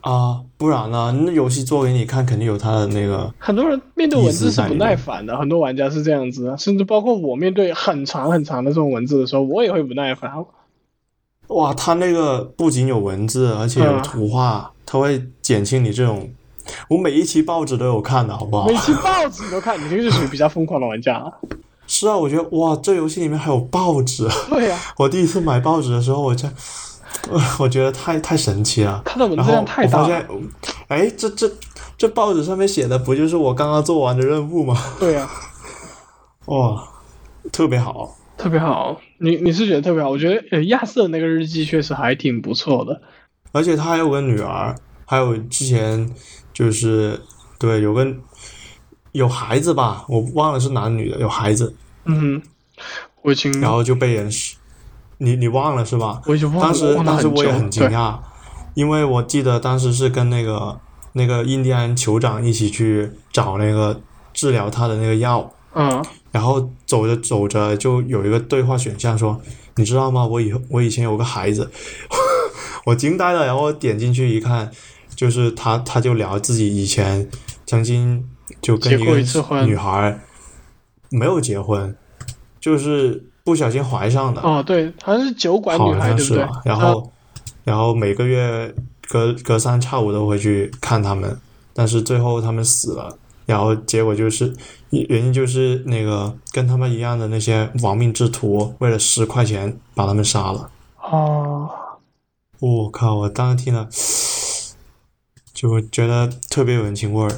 啊，不然呢？那游戏做给你看，肯定有他的那个。很多人面对文字是不耐烦的，很多玩家是这样子的，甚至包括我面对很长很长的这种文字的时候，我也会不耐烦。哇，他那个不仅有文字，而且有嗯图画，它会减轻你这种。我每一期报纸都有看的，好不好每？期报纸你都看，你这个是属于比较疯狂的玩家了。是啊，我觉得哇，这游戏里面还有报纸。对呀、我第一次买报纸的时候，我这，呃我觉得太太神奇了。它的文字量太大我发了。现，哎，这这这报纸上面写的不就是我刚刚做完的任务吗？对呀、哇，特别好。特别好。你你是觉得特别好？我觉得呃亚瑟那个日记确实还挺不错的。而且他还有个女儿，还有之前就是对，有个有孩子吧，我忘了是男女的，有孩子，嗯，我已经然后就被人是，你你忘了是吧？我已经忘了当时当时我也很惊讶，因为我记得当时是跟那个那个印第安酋长一起去找那个治疗他的那个药，嗯然后走着走着就有一个对话选项说，你知道吗？我以后我以前有个孩子，我惊呆了，然后点进去一看，就是他他就聊自己以前曾经就跟过一个女孩没有结婚，就是不小心怀上的，哦对，好像是酒馆女好孩对不对？然后，然后每个月隔隔三差五都会去看他们，但是最后他们死了，然后结果就是原因就是那个跟他们一样的那些亡命之徒，为了十块钱把他们杀了。哦，我、靠！我当时听了，就觉得特别有人情味儿。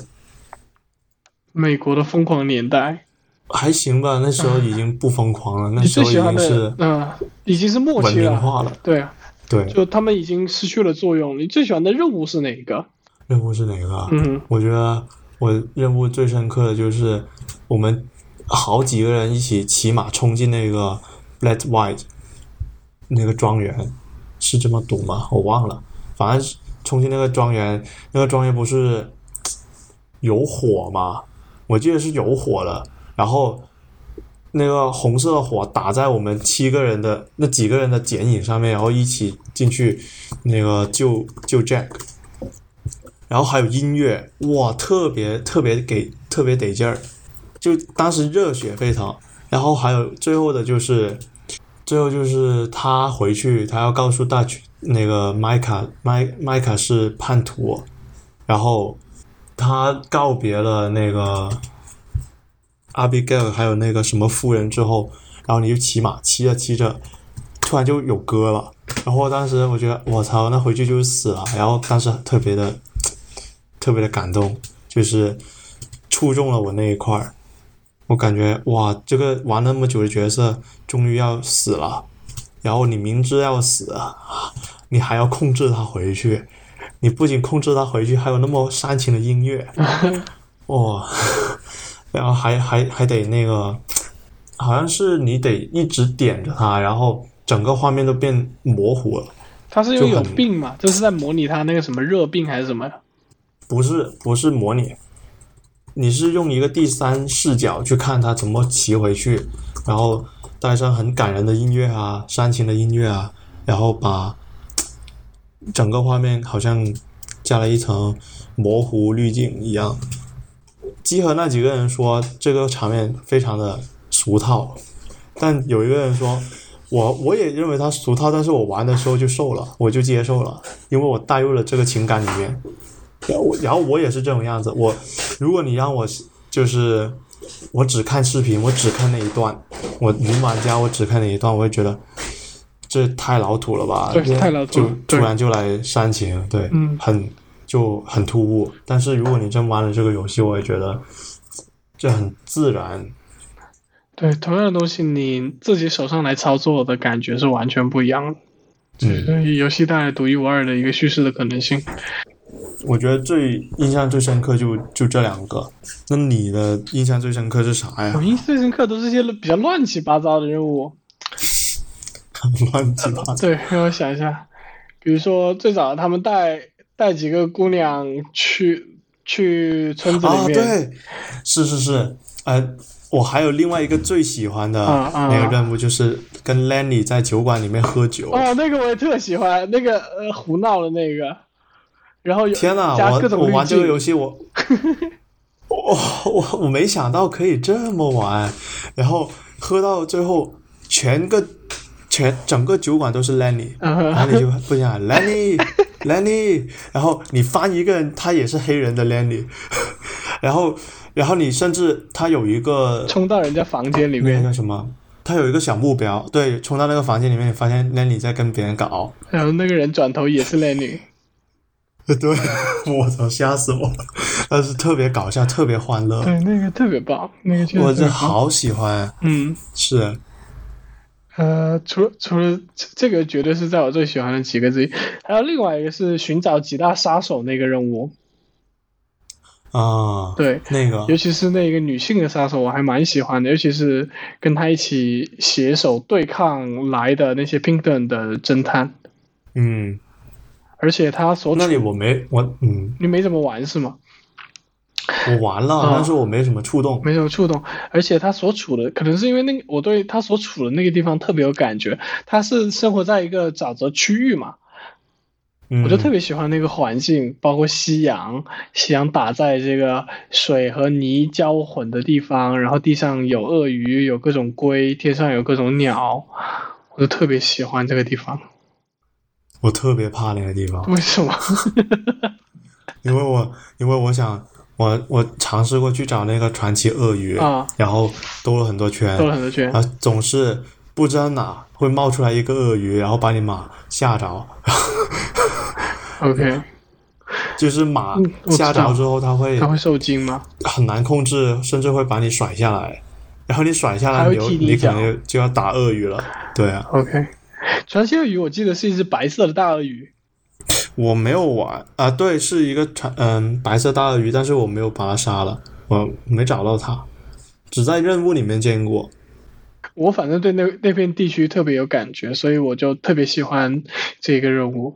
美国的疯狂年代，还行吧，那时候已经不疯狂了，那时候已经是嗯，已经是末文期了，明化了。对啊，对，就他们已经失去了作用。你最喜欢的任务是哪一个？任务是哪个啊？嗯我觉得我任务最深刻的就是我们好几个人一起骑马冲进那个 Black White 那个庄园，是这么读吗？我忘了，反正是冲进那个庄园，那个庄园不是有火吗？我记得是有火的，然后那个红色的火打在我们七个人的那几个人的剪影上面，然后一起进去那个救救 Jack。然后还有音乐，哇，特别特别给特别得劲儿，就当时热血沸腾。然后还有最后的就是，最后就是他回去，他要告诉大群那个麦卡麦麦卡是叛徒，然后他告别了那个阿比盖尔还有那个什么夫人之后，然后你就骑马骑着骑着，突然就有歌了。然后当时我觉得我操，那回去就是死了。然后当时特别的特别的感动，就是触中了我那一块儿。我感觉哇，这个玩那么久的角色终于要死了，然后你明知要死啊，你还要控制他回去。你不仅控制他回去，还有那么煽情的音乐，哇！然后还还还得那个，好像是你得一直点着它，然后整个画面都变模糊了。他是因为有病嘛？这是在模拟他那个什么热病还是什么？不是不是模拟，你是用一个第三视角去看他怎么骑回去，然后带上很感人的音乐啊、煽情的音乐啊，然后把整个画面好像加了一层模糊滤镜一样。集合那几个人说这个场面非常的俗套，但有一个人说。我我也认为他俗套，但是我玩的时候就受了，我就接受了，因为我带入了这个情感里面。然后我也是这种样子。我如果你让我就是我只看视频，我只看那一段，我零玩家我只看那一段，我会觉得这太老土了吧？对太老土就了就突然就来煽情，对，嗯很就很突兀。但是如果你真玩了这个游戏，我也觉得这很自然。对，同样的东西你自己手上来操作的感觉是完全不一样的。嗯，所以游戏带来独一无二的一个叙事的可能性。我觉得最印象最深刻就就这两个。那你的印象最深刻是啥呀我？印象最深刻都是一些比较乱七八糟的任务。乱七八糟。对，让我想一下，比如说最早他们带带几个姑娘去去村子里啊，面，对，是是是，呃，我还有另外一个最喜欢的啊啊那个任务，就是跟 Lenny 在酒馆里面喝酒。哦，那个我也特喜欢，那个呃胡闹的那个，然后有天呐，我我玩这个游戏，我我我我没想到可以这么玩，然后喝到最后，全个全整个酒馆都是 Lenny，然后你就不想 Lenny Lenny，然后你翻一个人，他也是黑人的 Lenny，然后然后你甚至他有一个冲到人家房间里面那面，个什么，他有一个小目标，对，冲到那个房间里面，你发现 Lenny 在跟别人搞，然后那个人转头也是 Lenny，对，我操，吓死我了！但是特别搞笑，特别欢乐，对，那个特别棒，那个确实我这特别棒，好喜欢。嗯。是，呃，除了除了这这个，绝对是在我最喜欢的几个之一。还有另外一个是寻找几大杀手那个任务。啊，对，那个尤其是那个女性的杀手，我还蛮喜欢的，尤其是跟他一起携手对抗来的那些 Pinkerton 的侦探，嗯，而且他所那里我没我嗯，你没怎么玩是吗？我 完了，啊但是我没什么触动。没什么触动，而且他所处的可能是因为那个我对他所处的那个地方特别有感觉，他是生活在一个沼泽区域嘛，嗯我就特别喜欢那个环境，包括夕阳，夕阳打在这个水和泥交混的地方，然后地上有鳄鱼，有各种龟，天上有各种鸟，我就特别喜欢这个地方。我特别怕那个地方，为什么？因为我因为我想我我尝试过去找那个传奇鳄鱼，啊然后兜了很多圈，兜了很多圈然后总是不知道哪会冒出来一个鳄鱼，然后把你马吓着，OK，就是马吓着之后，它会它会受惊吗？很难控制，甚至会把你甩下来。然后你甩下来，你就你你可能就就要打鳄鱼了。对啊，OK，传奇鳄鱼我记得是一只白色的大鳄鱼。我没有玩啊，对，是一个传嗯白色大鳄鱼，但是我没有把它杀了，我没找到它，只在任务里面见过。我反正对那那片地区特别有感觉，所以我就特别喜欢这个任务。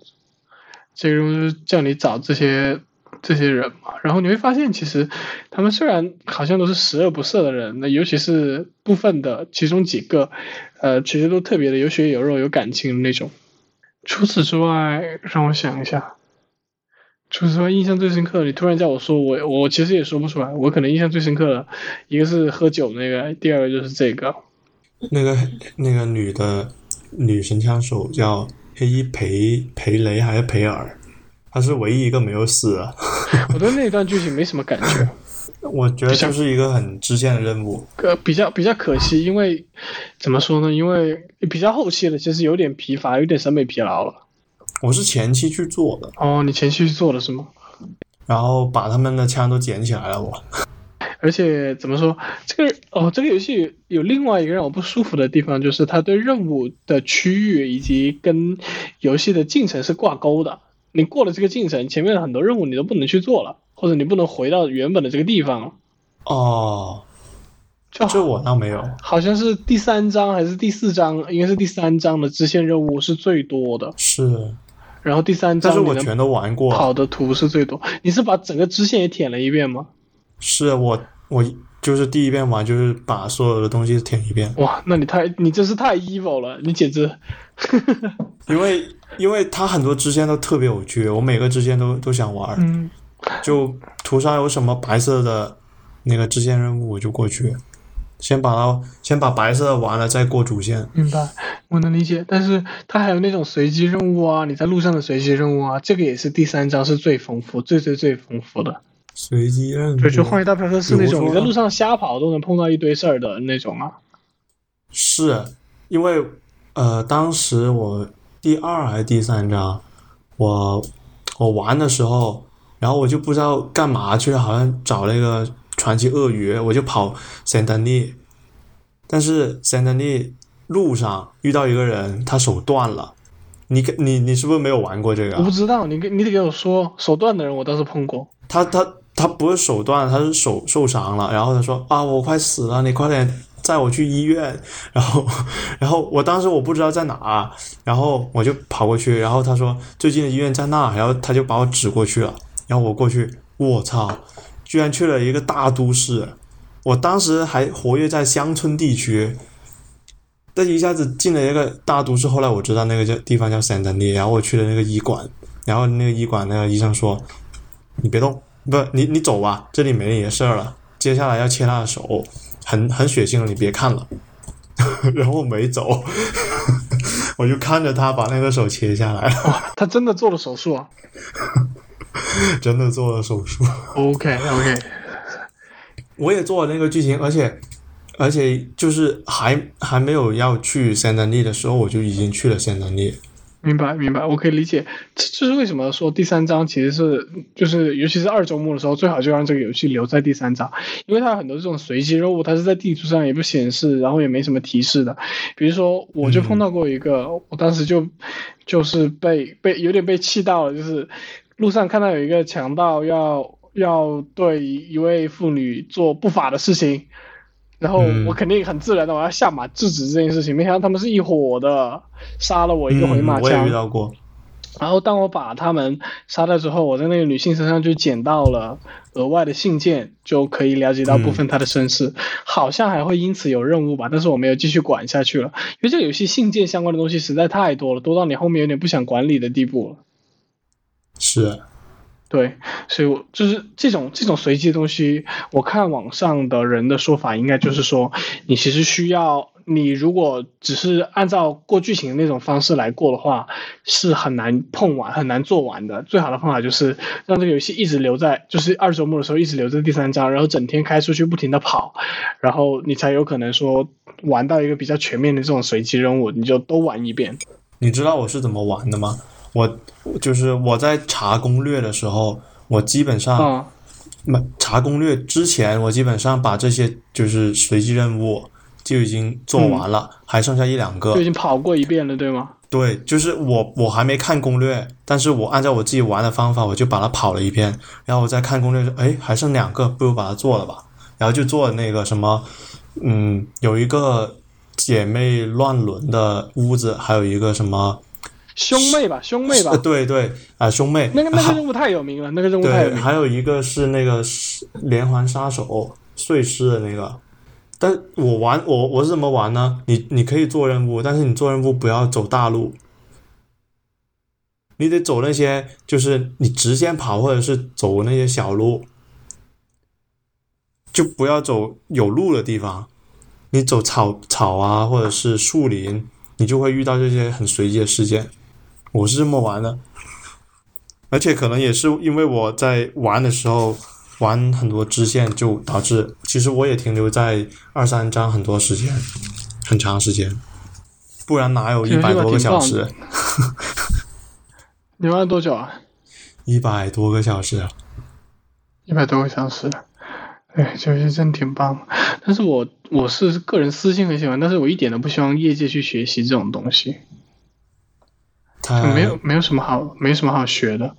这个任务是叫你找这些这些人嘛，然后你会发现，其实他们虽然好像都是十恶不赦的人，那尤其是部分的其中几个，呃，其实都特别的有血有肉、有感情的那种。除此之外，让我想一下，除此之外，印象最深刻的，你突然叫我说，我我其实也说不出来。我可能印象最深刻的，一个是喝酒那个，第二个就是这个。那个那个女的女神枪手叫黑衣裴裴雷还是裴尔，她是唯一一个没有死的。我对那一段剧情没什么感觉，我觉得就是一个很支线的任务。呃，比较比较可惜，因为怎么说呢？因为比较后期了，其实有点疲乏，有点审美疲劳了。我是前期去做的，哦，你前期去做的是吗？然后把他们的枪都捡起来了。我而且怎么说，这个哦，这个游戏有有另外一个让我不舒服的地方，就是它对任务的区域以及跟游戏的进程是挂钩的。你过了这个进程，前面的很多任务你都不能去做了，或者你不能回到原本的这个地方了。哦，就这我倒没有。好像是第三章还是第四章，应该是第三章的支线任务是最多的，是，然后第三章但是我全都玩过。跑的图是最多。你是把整个支线也舔了一遍吗？是我我就是第一遍玩，就是把所有的东西舔一遍，哇，那你太你真是太 evil 了，你简直 因为因为它很多支线都特别有趣，我每个支线都都想玩。嗯，就图上有什么白色的那个支线任务，我就过去，先把它先把白色的完了，再过主线。明白，我能理解。但是它还有那种随机任务啊，你在路上的随机任务啊，这个也是第三章是最丰富、最最最丰富的。随机任务，就就荒野大镖客是那种你在路上瞎跑都能碰到一堆事儿的那种啊。是因为呃，当时我第二还是第三章，我我玩的时候，然后我就不知道干嘛去，好像找那个传奇鳄鱼，我就跑圣丹利，但是圣丹利路上遇到一个人，他手断了。你你你是不是没有玩过这个啊？我不知道，你给你得给我说，手断的人我倒是碰过。他他他不是手断，他是手受伤了。然后他说啊，我快死了，你快点载我去医院。然后 然后我当时我不知道在哪，然后我就跑过去。然后他说最近的医院在那，然后他就把我指过去了。然后我过去，我操，居然去了一个大都市。我当时还活跃在乡村地区，但一下子进了一个大都市。后来我知道那个叫地方叫圣丹利，然后我去了那个医馆，然后那个医馆那个医生说。你别动，不，你你走吧，这里没你的事儿了。接下来要切他的手，很很血腥的，你别看了。然后我没走，我就看着他把那个手切下来了，他真的做了手术啊 真的做了手术。？OK OK，我也做了那个剧情，而且而且就是还还没有要去圣丹利的时候，我就已经去了圣丹利。明白明白，我可以理解。这这是为什么说第三章其实是就是尤其是二周目的时候，最好就让这个游戏留在第三章，因为它有很多这种随机任务，它是在地图上也不显示，然后也没什么提示的。比如说，我就碰到过一个，我当时就就是被被有点被气到了，就是路上看到有一个强盗要要对一位妇女做不法的事情，然后嗯我肯定很自然的我要下马制止这件事情。没想到他们是一伙的，杀了我一个回马嗯，我也枪。遇到过。然后当我把他们杀掉之后，我在那个女性身上就捡到了额外的信件，就可以了解到部分她的身世，好像还会因此有任务吧，但是我没有继续管下去了，因为这个游戏信件相关的东西实在太多了，多到你后面有点不想管理的地步了。是，对，所以我就是这种这种随机的东西，我看网上的人的说法，应该就是说，你其实需要，你如果只是按照过剧情的那种方式来过的话，是很难碰完、很难做完的。最好的方法就是让这个游戏一直留在，就是二周末的时候一直留在第三章，然后整天开出去不停的跑，然后你才有可能说玩到一个比较全面的这种随机任务，你就都玩一遍。你知道我是怎么玩的吗？我就是我在查攻略的时候，我基本上啊、没查攻略之前，我基本上把这些就是随机任务就已经做完了，还剩下一两个就已。经跑过一遍了，对吗？对，就是我我还没看攻略，但是我按照我自己玩的方法，我就把它跑了一遍，然后我再看攻略说，哎，还剩两个，不如把它做了吧。然后就做那个什么，嗯，有一个姐妹乱伦的屋子，还有一个什么，兄妹吧，兄妹吧呃，，对对啊、兄妹，那个那个任务太有名了，那个任务太有对，名。还有一个是那个是连环杀手碎尸的那个，但我玩我我是怎么玩呢？你你可以做任务，但是你做任务不要走大路，你得走那些就是你直线跑或者是走那些小路，就不要走有路的地方。你走草草啊，或者是树林，你就会遇到这些很随机的事件。我是这么玩的。而且可能也是因为我在玩的时候玩很多支线，就导致其实我也停留在二三章很多时间，很长时间，不然哪有一百多个小时？你玩了多久啊？一百多个小时，一百多个小时。哎，这游戏真挺棒。但是我我是个人私心很喜欢，但是我一点都不希望业界去学习这种东西，他没有没有什么好没什么好学的。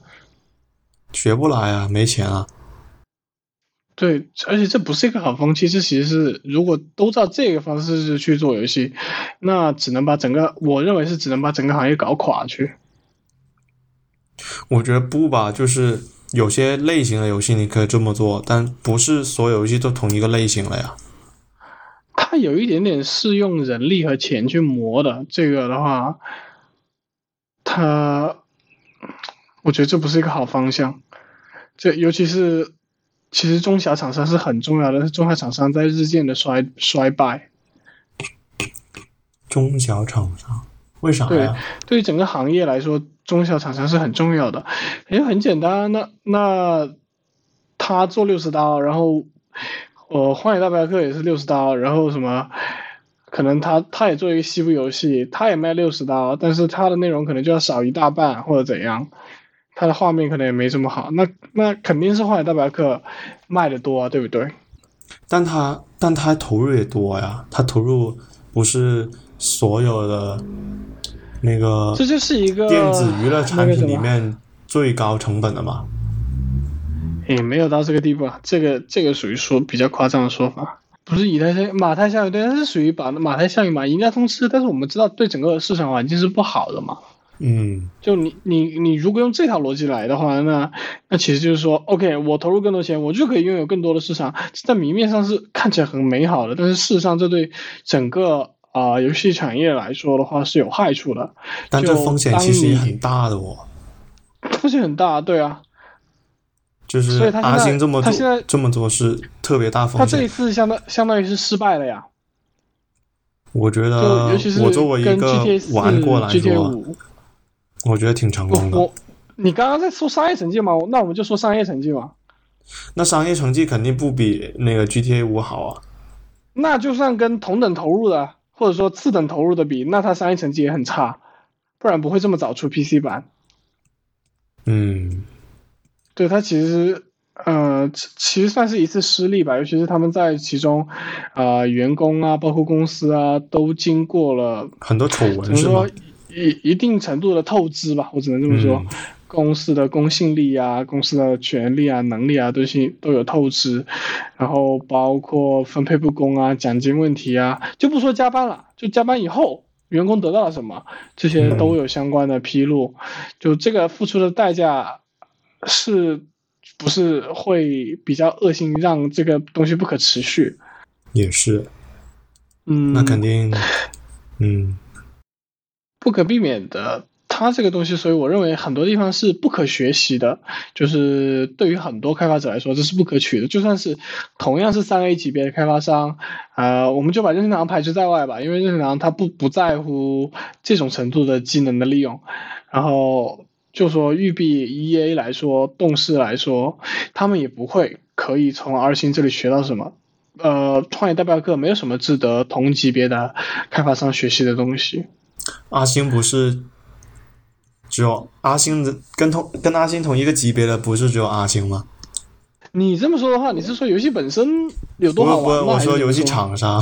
学不来啊，没钱啊。对，而且这不是一个好风气，这其实是如果都照这个方式去做游戏，那只能把整个我认为是只能把整个行业搞垮去。我觉得不吧，就是有些类型的游戏你可以这么做，但不是所有游戏都同一个类型了呀。它有一点点是用人力和钱去磨的，这个的话，它，我觉得这不是一个好方向。这尤其是，其实中小厂商是很重要的，但是中小厂商在日渐的衰衰败。中小厂商为啥对呀？对于整个行业来说，中小厂商是很重要的。因为很简单，那那他做六十刀，然后呃，荒野大镖客也是六十刀，然后什么，可能他他也做一个西部游戏，他也卖六十刀，但是他的内容可能就要少一大半或者怎样，他的画面可能也没这么好，那那肯定是荒野大镖客卖的多啊，对不对？但他但他投入也多呀，他投入不是所有的那个这就是一个电子娱乐产品里面最高成本的嘛。也没有到这个地步啊，这个这个属于说比较夸张的说法，不是以太像马太效应，对，它是属于把马太效应嘛，赢家通吃，但是我们知道对整个市场环境是不好的嘛，嗯，就你你你如果用这套逻辑来的话，那那其实就是说，OK，我投入更多钱，我就可以拥有更多的市场，在明面上是看起来很美好的，但是事实上这对整个啊、游戏产业来说的话是有害处的，但这就风险其实也很大的哦。风险很大，对啊，就是阿星这么他现在做这么做是特别大他风险。这一次相当相当于是失败了呀。我觉得尤其是呃我作为一个、玩过来五，我觉得挺成功的。我你刚刚在说商业成绩吗？那我们就说商业成绩嘛。那商业成绩肯定不比那个 GTA 五好啊。那就算跟同等投入的，或者说次等投入的比，那它商业成绩也很差，不然不会这么早出 PC 版。嗯，对他其实，呃，其其实算是一次失利吧，尤其是他们在其中，啊、员工啊，包括公司啊，都经过了很多丑闻是吗？一一定程度的透支吧，我只能这么说。嗯 公司的公信力啊、公司的权利啊、能力啊，都是都有透支，然后包括分配不公啊、奖金问题啊，就不说加班了，就加班以后员工得到了什么，这些都有相关的披露。就这个付出的代价是不是会比较恶性，让这个东西不可持续？也是，嗯，那肯定，嗯，不可避免的。它这个东西，所以我认为很多地方是不可学习的，就是对于很多开发者来说，这是不可取的。就算是同样是三 A 级别的开发商，呃，我们就把任天堂排除在外吧，因为任天堂它不不在乎这种程度的机能的利用。然后就说育碧、EA 来说，动视来说，他们也不会可以从 R 星这里学到什么。呃，创业代表课没有什么值得同级别的开发商学习的东西。阿星不是。只有阿星的跟同跟阿星同一个级别的不是只有阿星吗？你这么说的话，你是说游戏本身有多好玩吗？我说 游戏厂商，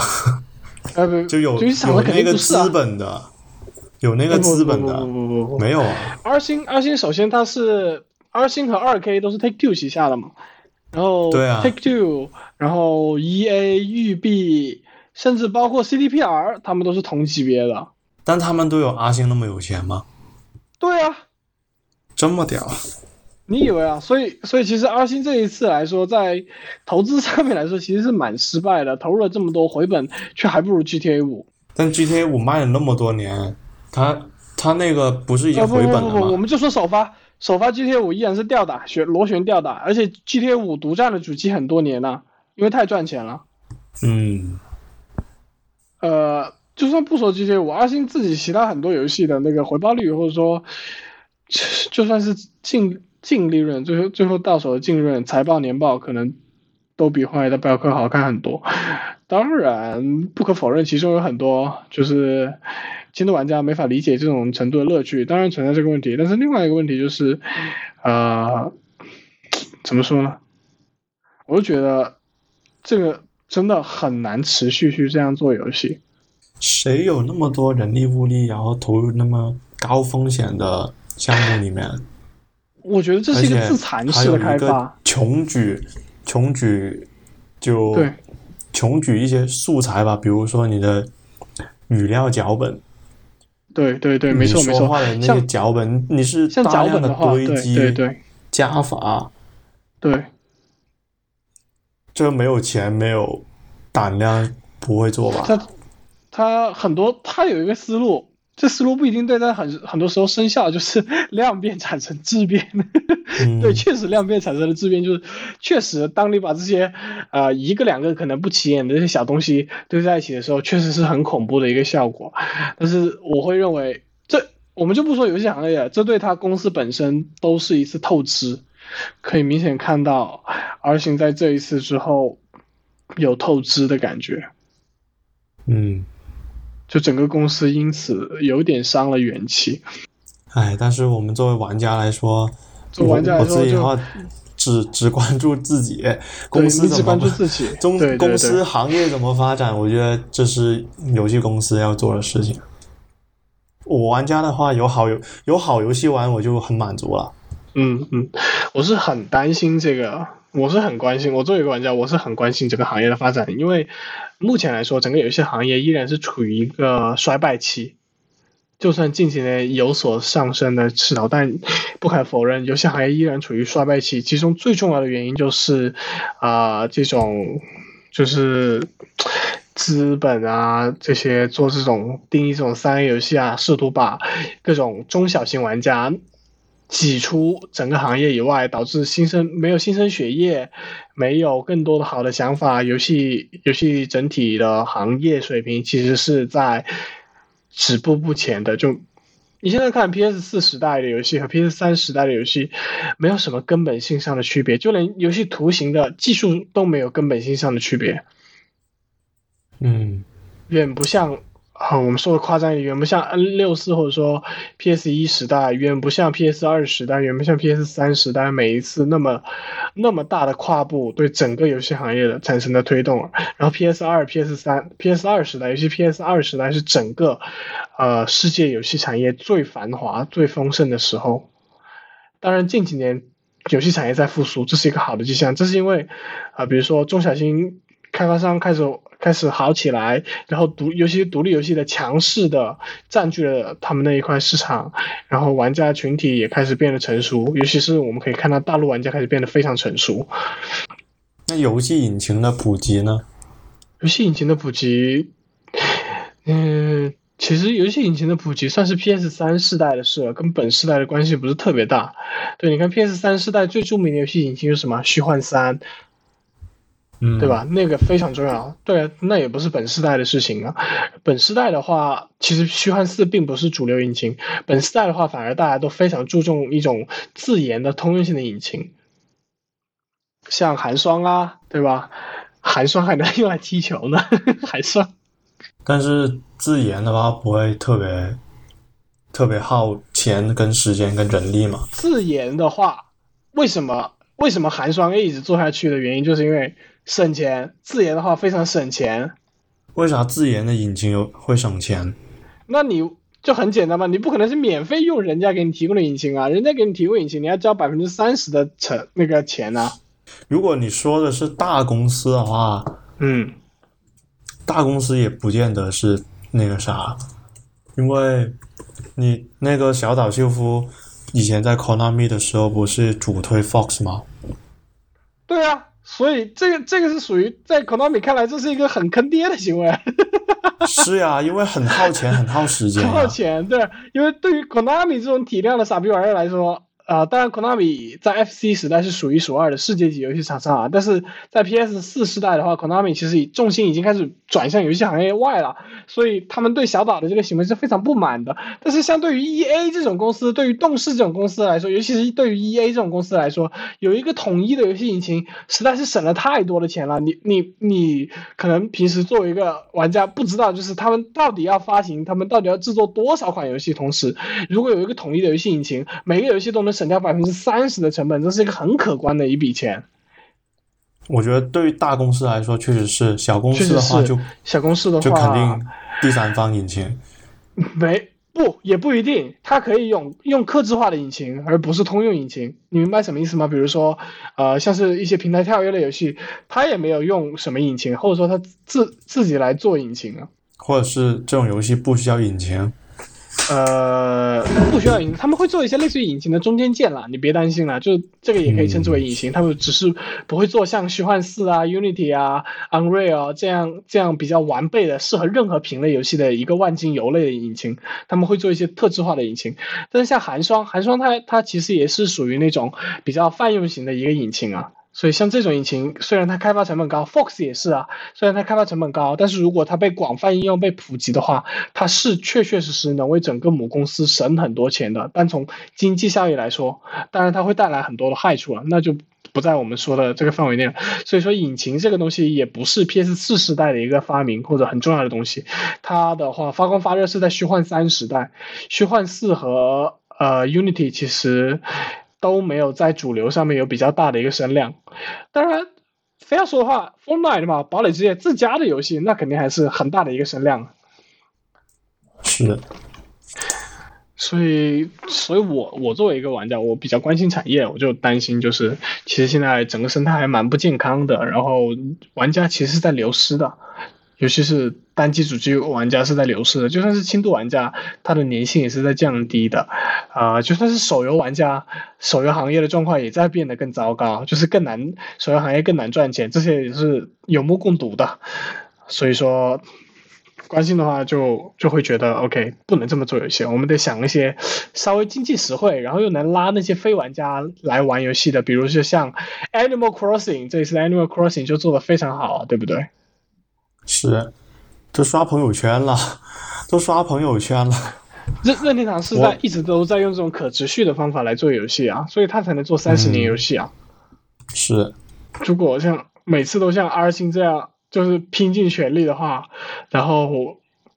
呃不，就有有那个资本的，有那个资本的，不不不不没有。啊。R 星 R 星首先它是 R 星和二 K 都是 Take Two 旗下的嘛，然后对啊 Take Two，然后 EA 育碧，甚至包括 CDPR，他们都是同级别的。但他们都有阿星那么有钱吗？对啊，这么屌？你以为啊？所以，所以其实阿星这一次来说，在投资上面来说，其实是蛮失败的。投入了这么多，回本却还不如 GTA 五。但 GTA 五卖了那么多年，它它那个不是已经回本了吗？不不不，我们就说首发，首发 GTA 五依然是吊打，旋螺旋吊打，而且 GTA 五独占了主机很多年了，因为太赚钱了。嗯。呃。就算不说这些，我阿星自己其他很多游戏的那个回报率，或者说，就算是净净利润，最后最后到手的净利润，财报年报可能都比《荒野的镖客》好看很多。当然，不可否认，其中有很多就是轻度玩家没法理解这种程度的乐趣，当然存在这个问题。但是另外一个问题就是，呃，怎么说呢？我就觉得这个真的很难持续去这样做游戏。谁有那么多人力物力，然后投入那么高风险的项目里面？我觉得这是一个自残式的开发。穷举，穷举，就穷举一些素材吧，比如说你的语料脚本。对对对，没错没错。的那些脚本，你是像脚本的堆积，对对加法。对。这没有钱，没有胆量，不会做吧？他他很多，他有一个思路，这思路不一定对，但很很多时候生效就是 量变产生质变。对，确实量变产生了质变，就是确实当你把这些呃一个两个可能不起眼的这些小东西堆在一起的时候，确实是很恐怖的一个效果。但是我会认为，这我们就不说游戏行业，这对他公司本身都是一次透支，可以明显看到，而行在这一次之后有透支的感觉。嗯。就整个公司因此有点伤了元气，哎，但是我们作为玩家来说，作为玩家来说就只只关注自己公司怎么中公司行业怎么发展，我觉得这是游戏公司要做的事情。我玩家的话，有好游有好游戏玩，我就很满足了。嗯嗯，我是很担心这个。我是很关心，我作为一个玩家，我是很关心这个行业的发展，因为目前来说，整个游戏行业依然是处于一个衰败期。就算近几年有所上升的势头，但不可否认，游戏行业依然处于衰败期。其中最重要的原因就是，啊，这种就是资本啊，这些做这种定义这种三 A 游戏啊，试图把各种中小型玩家。挤出整个行业以外，导致新生没有新生血液，没有更多的好的想法。游戏游戏整体的行业水平其实是在止步不前的。就你现在看 PS 四时代的游戏和 PS 三时代的游戏，没有什么根本性上的区别，就连游戏图形的技术都没有根本性上的区别。嗯，远不像。啊，我们说的夸张一点，远不像 N 六四或者说 PS 一时代，远不像 PS 二时代，远不像 PS 三时代，每一次那么那么大的跨步对整个游戏行业的产生的推动。然后 PS 二、PS 三、PS 二时代，尤其 PS 二时代是整个呃世界游戏产业最繁华、最丰盛的时候。当然近几年游戏产业在复苏，这是一个好的迹象。这是因为啊、比如说中小型开发商开始开始好起来，然后独尤其是独立游戏的强势的占据了他们那一块市场，然后玩家群体也开始变得成熟，尤其是我们可以看到大陆玩家开始变得非常成熟。那游戏引擎的普及呢？游戏引擎的普及，嗯，其实游戏引擎的普及算是 PS 三世代的事了，跟本世代的关系不是特别大。对，你看 PS 三世代最著名的游戏引擎是什么？虚幻三，嗯，对？吧？那个非常重要。对啊，那也不是本世代的事情啊。本世代的话，其实虚幻四并不是主流引擎。本世代的话，反而大家都非常注重一种自研的通用性的引擎，像寒霜啊，对吧？寒霜还能用来踢球呢，寒霜。但是自研的话不会特别特别耗钱、跟时间、跟人力嘛？自研的话，为什么为什么寒霜一直做下去的原因，就是因为省钱。自研的话非常省钱，为啥自研的引擎有会省钱？那你就很简单嘛，你不可能是免费用人家给你提供的引擎啊，人家给你提供引擎，你要交百分之三十的成那个钱啊。如果你说的是大公司的话，嗯，大公司也不见得是那个啥，因为你那个小岛秀夫以前在 Konami 的时候不是主推 Fox 吗？对啊，所以这个这个是属于在 Konami 看来，这是一个很坑爹的行为。是呀，因为很耗钱，很耗时间。耗钱，对，因为对于 Konami 这种体量的傻逼玩意儿来说，啊、当然 Konami 在 FC 时代是数一数二的世界级游戏厂商啊，但是在 PS 四时代的话，Konami 其实重心已经开始转向游戏行业外了，所以他们对小岛的这个行为是非常不满的。但是相对于 EA 这种公司，对于动视这种公司来说，尤其是对于 EA 这种公司来说，有一个统一的游戏引擎，实在是省了太多的钱了。你你你可能平时作为一个玩家不知道，就是他们到底要发行，他们到底要制作多少款游戏，同时如果有一个统一的游戏引擎，每个游戏都能省掉百分之三十的成本，这是一个很可观的一笔钱。我觉得对于大公司来说，确实是小公司的话就小公司的话就肯定，第三方引擎。没不也不一定，它可以用用客制化的引擎，而不是通用引擎。你明白什么意思吗？比如说，呃，像是一些平台跳跃类游戏，它也没有用什么引擎，或者说它自自己来做引擎啊。或者是这种游戏不需要引擎，呃，不需要引擎，他们会做一些类似于引擎的中间件啦，你别担心啦，就这个也可以称之为引擎，他们只是不会做像虚幻四啊、Unity 啊、Unreal 啊这样这样比较完备的适合任何品类游戏的一个万金油类的引擎，他们会做一些特制化的引擎。但是像寒霜，寒霜它它其实也是属于那种比较泛用型的一个引擎啊。所以像这种引擎，虽然它开发成本高，Fox 也是啊，虽然它开发成本高，但是如果它被广泛应用、被普及的话，它是确确实实能为整个母公司省很多钱的。但从经济效益来说，当然它会带来很多的害处啊，那就不在我们说的这个范围内了。所以说，引擎这个东西也不是 PS 四时代的一个发明或者很重要的东西，它的话发光发热是在虚幻三时代，虚幻四和呃 Unity 其实都没有在主流上面有比较大的一个声量。当然，非要说的话，Fortnite 嘛，堡垒之夜自家的游戏，那肯定还是很大的一个声量。是的，所以，所以我我作为一个玩家，我比较关心产业，我就担心就是，其实现在整个生态还蛮不健康的，然后玩家其实是在流失的，尤其是单机主机玩家是在流失的，就算是轻度玩家，他的粘性也是在降低的，啊、就算是手游玩家，手游行业的状况也在变得更糟糕，就是更难，手游行业更难赚钱，这些也是有目共睹的，所以说。关心的话就就会觉得 OK，不能这么做游戏，我们得想一些稍微经济实惠，然后又能拉那些非玩家来玩游戏的，比如说像 Animal Crossing，这一次 Animal Crossing 就做的非常好，对不对？是，都刷朋友圈了，都刷朋友圈了。任任天堂是在一直都在用这种可持续的方法来做游戏啊，所以他才能做三十年游戏啊。是，如果像每次都像 R 星这样，就是拼尽全力的话，然后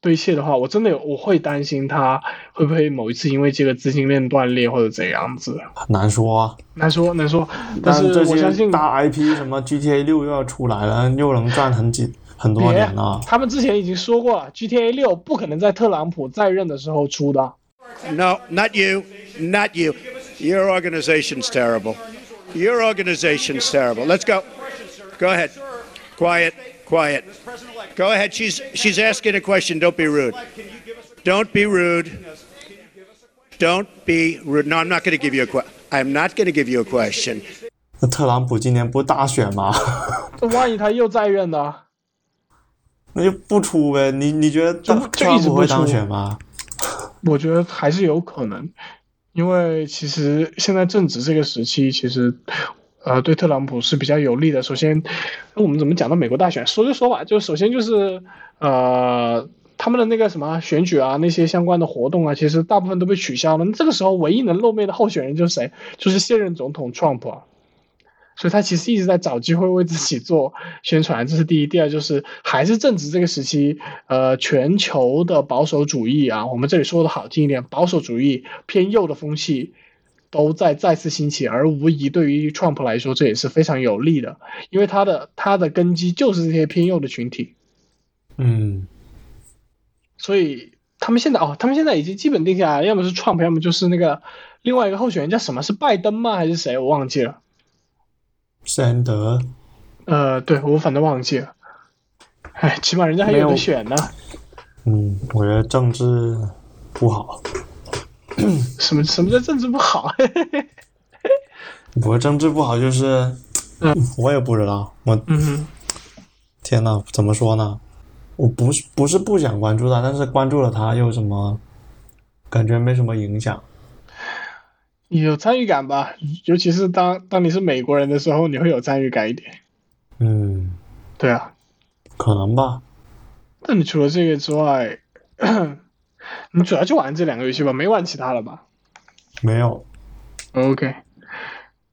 堆砌的话，我真的有我会担心他会不会某一次因为这个资金链断裂或者怎样子，很难说啊。难说难说。但是我相信些大 IP 什么 GTA 六又要出来了，又能赚很几很多别年了。他们之前已经说过了，GTA 六不可能在特朗普在任的时候出的。 No, not you. Not you. Your organization's terrible. Your organization's terrible. Let's go. Go ahead. Quiet. Quiet. Go ahead. She's she's asking a question. Don't be rude. Don't be rude. Don't be rude. No, I'm not going to give you a question. I'm not going to give you a question. 那特朗普今年不大选吗？这万一他又在任呢？ 那就不出呗。你你觉得就特特朗就一直会当选吗？我觉得还是有可能，因为其实现在正值这个时期，其实呃对特朗普是比较有利的。首先，我们怎么讲到美国大选？说就说吧，就首先就是呃他们的那个什么选举啊，那些相关的活动啊，其实大部分都被取消了。那这个时候唯一能露面的候选人就是谁？就是现任总统 Trump 啊。所以他其实一直在找机会为自己做宣传，这是第一。第二就是还是正值这个时期，呃，全球的保守主义啊，我们这里说的好听一点，保守主义偏右的风气都在再次兴起，而无疑对于 Trump 来说，这也是非常有利的，因为他的他的根基就是这些偏右的群体，嗯，所以他们现在哦，他们现在已经基本定下来，要么是 Trump，要么就是那个另外一个候选人叫什么？是拜登吗？还是谁？我忘记了。山德呃，对我反正忘记了。哎，起码人家还有没有的选呢。嗯，我觉得政治不好。什么什么叫政治不好？我政治不好就是，嗯我也不知道。我嗯，天呐，怎么说呢？我不是不是不想关注他，但是关注了他又什么？感觉没什么影响。有参与感吧？尤其是当当你是美国人的时候，你会有参与感一点。嗯，对啊，可能吧。那你除了这个之外，你主要就玩这两个游戏吧，没玩其他了吧没有，？OK。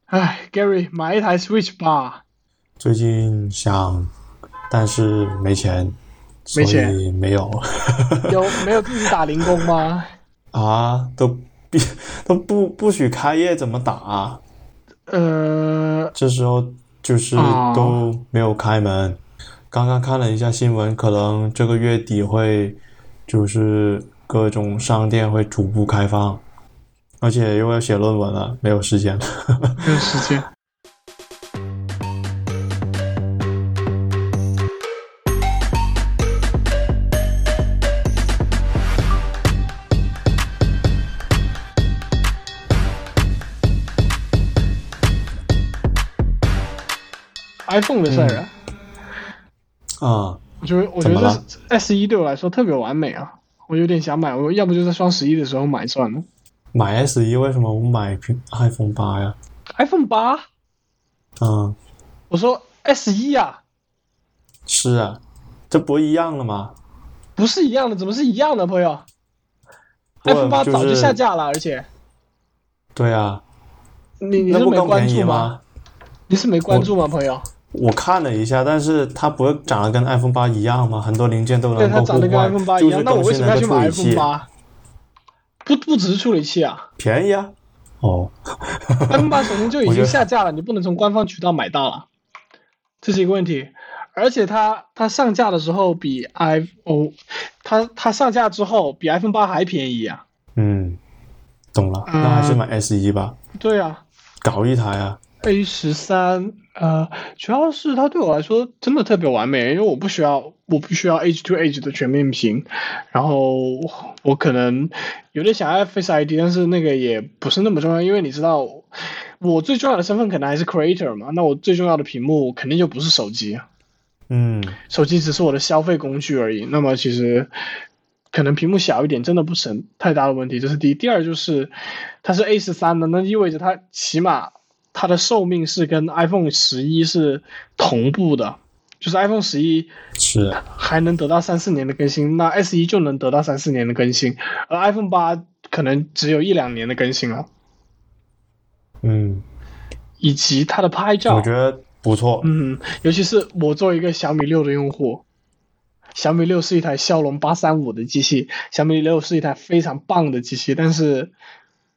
哎，Gary，买一台 Switch 吧。最近想，但是没钱，所没钱以没有有没有自己打零工吗？啊，都必 都不不许开业，怎么打、啊？呃，这时候就是哦都没有开门。刚刚看了一下新闻，可能这个月底会就是各种商店会逐步开放，而且又要写论文了，没有时间了。没有时间。iPhone 的事儿啊，啊、我觉得我觉得 S 一对我来说特别完美啊，我有点想买，我要不就在双十一的时候买算了。买 S 一为什么不买 iPhone 八呀？iPhone 八，嗯，我说 S 一啊，是啊，这不一样了吗？不是一样的，怎么是一样的，朋友？iPhone 八早就下架了，而且对啊，你你是没关注吗？？你是没关注吗，朋友？我看了一下，但是它不是长得跟 iPhone 八一样吗？很多零件都对，能够互它长得跟换，iPhone 八一样，就是那我为什么要去买 iPhone 器，八？不不只是处理器啊便宜啊。哦，，iPhone 八首先就已经下架了，你不能从官方渠道买到了，这是一个问题。而且它它上架的时候比 iPhone，它它上架之后比 iPhone 八还便宜啊。嗯，懂了，嗯那还是买 S 一吧，对啊搞一台啊。，A 十三，呃，主要是它对我来说真的特别完美，因为我不需要我不需要 Edge to Edge 的全面屏，然后我可能有点想要 Face ID，但是那个也不是那么重要，因为你知道我最重要的身份可能还是 Creator 嘛，那我最重要的屏幕肯定就不是手机，嗯，手机只是我的消费工具而已。那么其实可能屏幕小一点真的不成太大的问题，这是第一。第二就是它是 A 十三的，那意味着它起码它的寿命是跟 iPhone 十一是同步的，就是 iPhone 十一是。啊，还能得到三四年的更新，那 S 一就能得到三四年的更新，而 iPhone 八可能只有一两年的更新了，嗯，以及它的拍照，我觉得不错。嗯，尤其是我作为一个小米六的用户，小米六是一台骁龙八三五的机器，小米六是一台非常棒的机器，但是